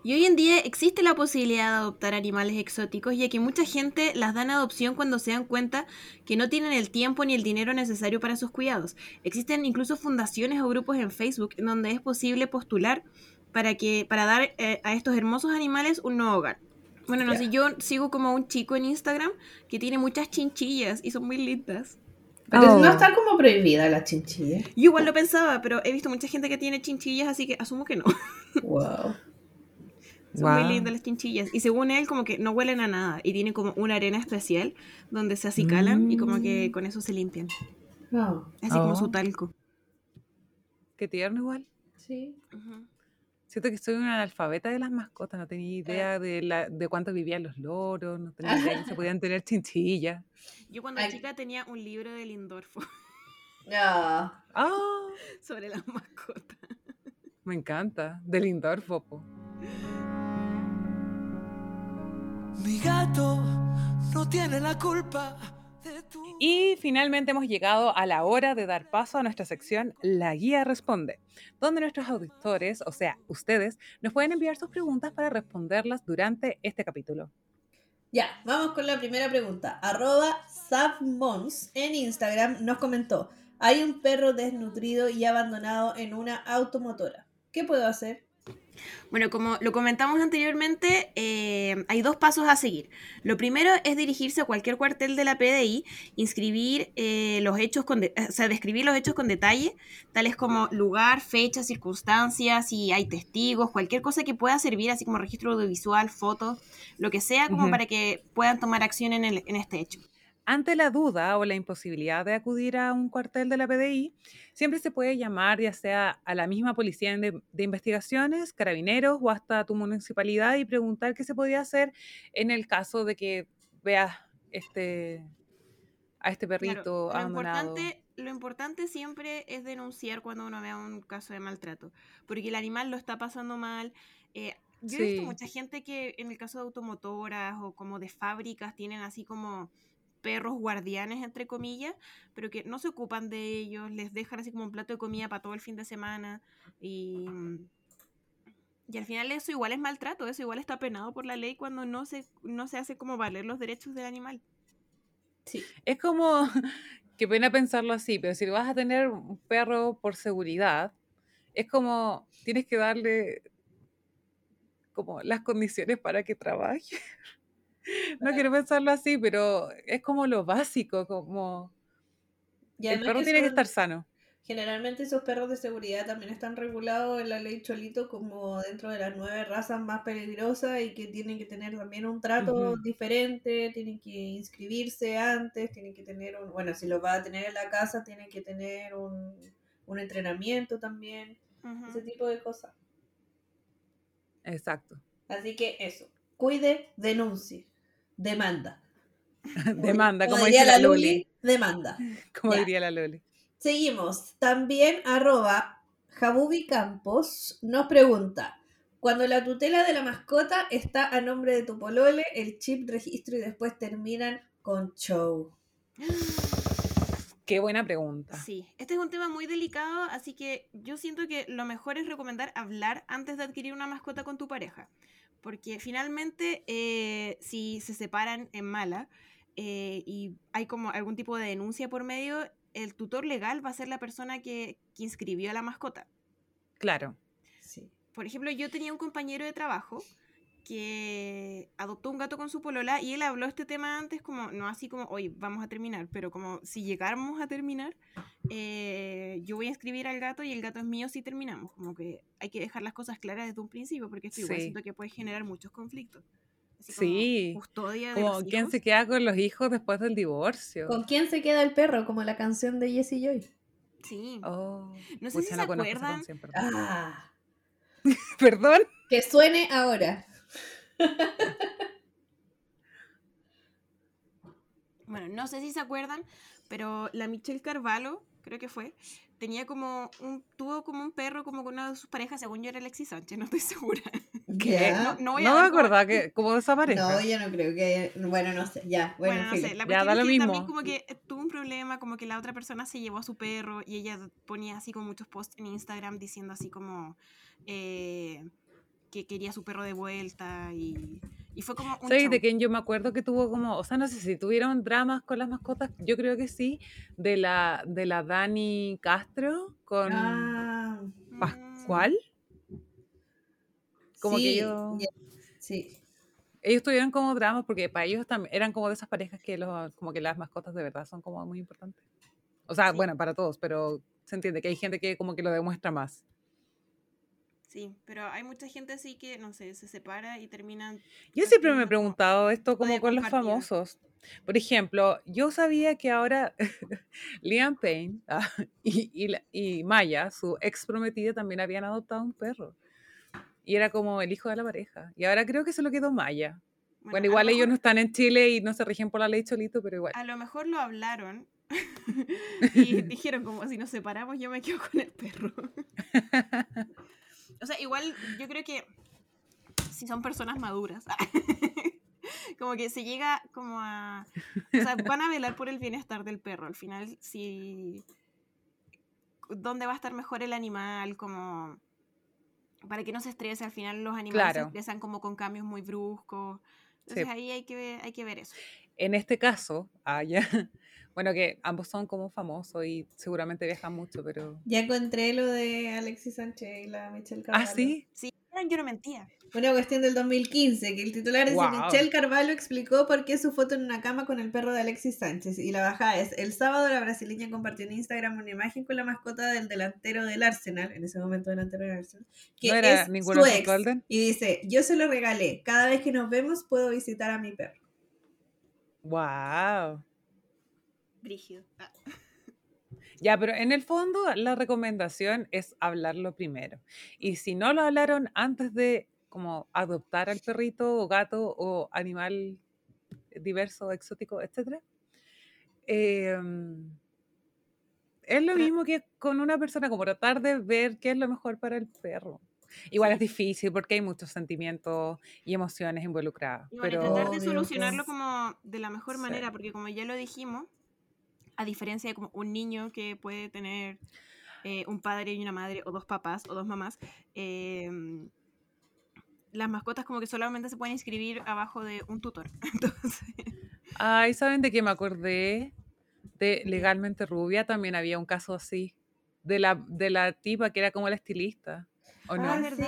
Y hoy en día existe la posibilidad de adoptar animales exóticos, ya que mucha gente las da en adopción cuando se dan cuenta que no tienen el tiempo ni el dinero necesario para sus cuidados. Existen incluso fundaciones o grupos en Facebook en donde es posible postular para que para dar eh, a estos hermosos animales un nuevo hogar. Bueno, no sé, yo sigo como a un chico en Instagram que tiene muchas chinchillas y son muy lindas. Pero Oh. no está como prohibida la chinchilla. Yo igual lo pensaba, pero he visto mucha gente que tiene chinchillas, así que asumo que no. Wow. Son muy lindas las chinchillas. Y según él, como que no huelen a nada. Y tienen como una arena especial donde se acicalan y como que Mm. con eso se limpian. Así como Oh. su talco. Qué tierno igual. Sí. Ujú. Siento que soy una analfabeta de las mascotas, no tenía idea de, la, de cuánto vivían los loros, no tenía idea que se podían tener chinchillas. Yo cuando Ay. chica tenía un libro de Lindorfo No. ¡Ah! sobre las mascotas. Me encanta. De Lindorfo, po. Mi gato no tiene la culpa de tu... Y finalmente hemos llegado a la hora de dar paso a nuestra sección La Guía Responde, donde nuestros auditores, o sea, ustedes, nos pueden enviar sus preguntas para responderlas durante este capítulo. Ya, vamos con la primera pregunta. Arroba Savmons en Instagram nos comentó, hay un perro desnutrido y abandonado en una automotora. ¿Qué puedo hacer? Bueno, como lo comentamos anteriormente, eh, hay dos pasos a seguir. Lo primero es dirigirse a cualquier cuartel de la PDI, inscribir eh, los hechos con, de- o sea, describir los hechos con detalle, tales como lugar, fecha, circunstancias, si hay testigos, cualquier cosa que pueda servir, así como registro audiovisual, fotos, lo que sea, como para que puedan tomar acción en, el- en este hecho. Ante la duda o la imposibilidad de acudir a un cuartel de la PDI, siempre se puede llamar ya sea a la misma policía de, de investigaciones, carabineros o hasta tu municipalidad y preguntar qué se podía hacer en el caso de que veas este, a este Claro, perrito lo, importante, lo importante siempre es denunciar cuando uno vea un caso de maltrato, porque el animal lo está pasando mal. eh, yo he visto mucha gente que en el caso de automotoras o como de fábricas tienen así como perros guardianes, entre comillas, pero que no se ocupan de ellos, les dejan así como un plato de comida para todo el fin de semana y, Y al final eso igual es maltrato, eso igual está penado por la ley cuando no se, no se hace como valer los derechos del animal. Sí. Es como, qué pena pensarlo así, pero si vas a tener un perro por seguridad, es como, tienes que darle como las condiciones para que trabaje. No quiero pensarlo así, pero es como lo básico, como Y el perro que tiene que estar sano. Generalmente esos perros de seguridad también están regulados en la ley Cholito como dentro de las nueve razas más peligrosas y que tienen que tener también un trato diferente, tienen que inscribirse antes, tienen que tener un, bueno, si los va a tener en la casa, tienen que tener un, un entrenamiento también, ese tipo de cosas. Exacto. Así que eso, cuide, denuncie, demanda. Demanda, como diría dice la Luli. demanda. Como Ya. diría la Luli. Seguimos. También arroba Jabubi Campos nos pregunta, cuando la tutela de la mascota está a nombre de tu polole, el chip registro y después terminan con show. Qué buena pregunta. Sí, este es un tema muy delicado, así que yo siento que lo mejor es recomendar hablar antes de adquirir una mascota con tu pareja. Porque finalmente, eh, si se separan en mala eh, y hay como algún tipo de denuncia por medio, el tutor legal va a ser la persona que, que inscribió a la mascota. Claro. Sí. Por ejemplo, yo tenía un compañero de trabajo que adoptó un gato con su polola y él habló este tema antes como, no así como, hoy vamos a terminar, pero como si llegáramos a terminar, eh, yo voy a escribir al gato y el gato es mío si terminamos. Como que hay que dejar las cosas claras desde un principio porque esto igual Sí. siento que puede generar muchos conflictos. Así como Sí. Custodia de Como los quién hijos. se queda con los hijos después del divorcio. ¿Con quién se queda el perro? Como la canción de Jessie Joy. Sí. Oh, No sé si no se acuerdan. canción, perdón. Ah, Perdón. que suene ahora. Bueno, no sé si se acuerdan, pero la Michelle Carvalho, creo que fue, tenía como un, tuvo como un perro como con una de sus parejas, según yo era Alexis Sánchez, no estoy segura. Ya. No, no voy a No me acordaba que como de esa pareja. No, yo no creo que. Bueno, no sé. Ya, bueno, Bueno, no filo. sé, la Ya, cuestión da es lo que mismo. también como que tuvo un problema, como que la otra persona se llevó a su perro y ella ponía así como muchos posts en Instagram diciendo así como eh, que quería su perro de vuelta y, y fue como un ¿Sabes de quién yo me acuerdo que tuvo como, o sea, no sé si tuvieron dramas con las mascotas, yo creo que sí, de la, de la Dani Castro con Ah, Mm, Pascual. Como que sí, yo- ya, Sí. Ellos tuvieron como dramas porque para ellos también eran como de esas parejas que los, como que las mascotas de verdad son como muy importantes. O sea, Sí. bueno, para todos, pero se entiende que hay gente que como que lo demuestra más. Sí, pero hay mucha gente así que, no sé, se separa y terminan... Yo siempre me he preguntado esto como con los famosos. Por ejemplo, yo sabía que ahora Liam Payne ah, y, y y Maya, su ex prometida, también habían adoptado un perro. Y era como el hijo de la pareja. Y ahora creo que se lo quedó Maya. Bueno, lo igual ellos no mejor- están en Chile y no se rigen por la ley Cholito, pero igual. A lo mejor lo hablaron y dijeron como si nos separamos yo me quedo con el perro. O sea, igual yo creo que si son personas maduras, como que se llega como a... O sea, van a velar por el bienestar del perro. Al final, si... ¿Dónde va a estar mejor el animal? Como... Para que no se estrese, al final los animales se estresan como con cambios muy bruscos. Entonces Sí. ahí hay que, ver, hay que ver eso. En este caso, ah, ya, bueno, que ambos son como famosos y seguramente viajan mucho, pero... Ya encontré lo de Alexis Sánchez y la Michelle Ah, Carvalho. sí. Sí, yo no mentía. Una cuestión del 2015, que el titular dice. Michelle Carvalho explicó por qué su foto en una cama con el perro de Alexis Sánchez. Y la bajada es, el sábado la brasileña compartió en Instagram una imagen con la mascota del delantero del Arsenal, en ese momento delantero del Arsenal, que ¿No era es su ex. Golden? Y dice, yo se lo regalé, cada vez que nos vemos puedo visitar a mi perro. ¡Wow! Brígido. Ah. Ya, pero en el fondo la recomendación es hablarlo primero. Y si no lo hablaron antes de como adoptar al perrito o gato o animal diverso, exótico, etc. es lo Pero- mismo que con una persona, como tratar de ver qué es lo mejor para el perro. Igual es difícil porque hay muchos sentimientos y emociones involucradas. Y bueno, pero tratar de solucionarlo como de la mejor Sí. manera, porque como ya lo dijimos, a diferencia de como un niño que puede tener eh, un padre y una madre, o dos papás, o dos mamás, eh, las mascotas como que solamente se pueden inscribir abajo de un tutor. Entonces, Ay, ¿saben de qué me acordé? De Legalmente Rubia también había un caso así. De la, de la tipa que era como la estilista. ¿O no? Ah, ¿verdad?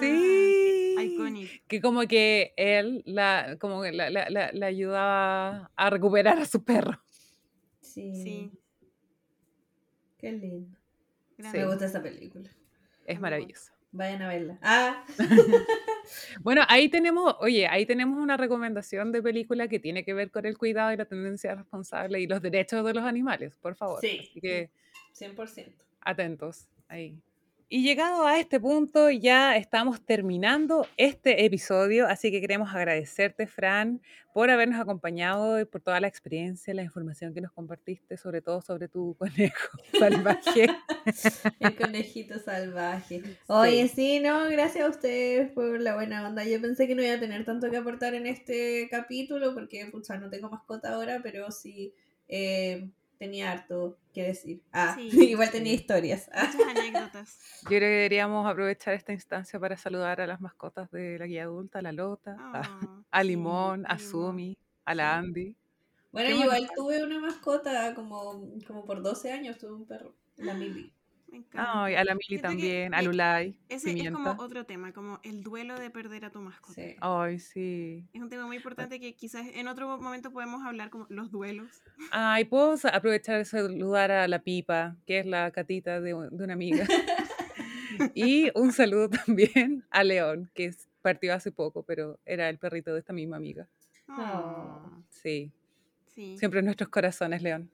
sí. Iconic. Que como que él la, como la, la- la- la ayudaba a recuperar a su perro. Sí. Sí. Qué lindo. grande. Me gusta esa película. Es Muy maravilloso. Vayan a verla. Ah, Bueno, ahí tenemos, oye, ahí tenemos una recomendación de película que tiene que ver con el cuidado y la tendencia responsable y los derechos de los animales, por favor. Sí. Así que 100%. atentos ahí. Y llegado a este punto, ya estamos terminando este episodio, así que queremos agradecerte, Fran, por habernos acompañado y por toda la experiencia, la información que nos compartiste, sobre todo sobre tu conejo salvaje. El conejito salvaje. Oye, sí, no, gracias a ustedes por la buena onda. Yo pensé que no iba a tener tanto que aportar en este capítulo porque, pucha, no tengo mascota ahora, pero sí eh, tenía harto que decir. Ah, Sí, igual tenía sí. historias. Ah, Muchas anécdotas. Yo creo que deberíamos aprovechar esta instancia para saludar a las mascotas de la guía adulta, a la Lota, a, Oh, a sí, Limón, a. Sumi, a la Andy. Bueno, igual tuve una mascota como, como por 12 años, tuve un perro, la Mili. Me encanta. Ay, a la Mili que también, a Lulay, Ese es como otro tema, como el duelo de perder a tu mascota. Sí. Ay, sí. Es un tema muy importante que quizás en otro momento podemos hablar como los duelos. Ay, puedo aprovechar de saludar a la Pipa, que es la catita de, de una amiga. y un saludo también a León, que es- partió hace poco, pero era el perrito de esta misma amiga. Oh, Sí, sí, siempre en nuestros corazones, León.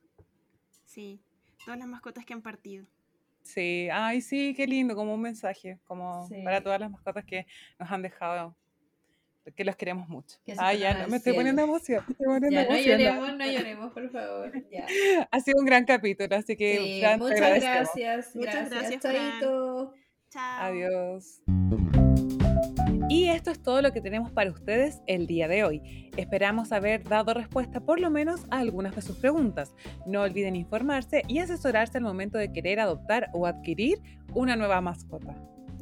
sí. Todas las mascotas que han partido. Sí, ay, sí, qué lindo, como un mensaje, como para todas las mascotas que nos han dejado, que los queremos mucho. Ay, ya, al me estoy poniendo emoción, me estoy poniendo Ya, no lloremos, no lloremos, por favor. Ya. Ha sido un gran capítulo, así que Sí, Fran, muchas gracias. Muchas Gracias, gracias, Fran. Chaito. Chao. Adiós. Y esto es todo lo que tenemos para ustedes el día de hoy. Esperamos haber dado respuesta por lo menos a algunas de sus preguntas. No olviden informarse y asesorarse al momento de querer adoptar o adquirir una nueva mascota.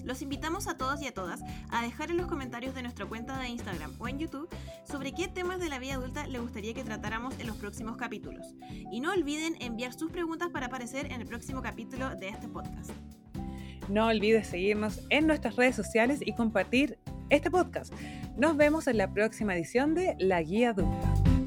Los invitamos a todos y a todas a dejar en los comentarios de nuestra cuenta de Instagram o en YouTube sobre qué temas de la vida adulta le gustaría que tratáramos en los próximos capítulos. Y no olviden enviar sus preguntas para aparecer en el próximo capítulo de este podcast. No olvides seguirnos en nuestras redes sociales y compartir este podcast. Nos vemos en la próxima edición de La Guía Adulta.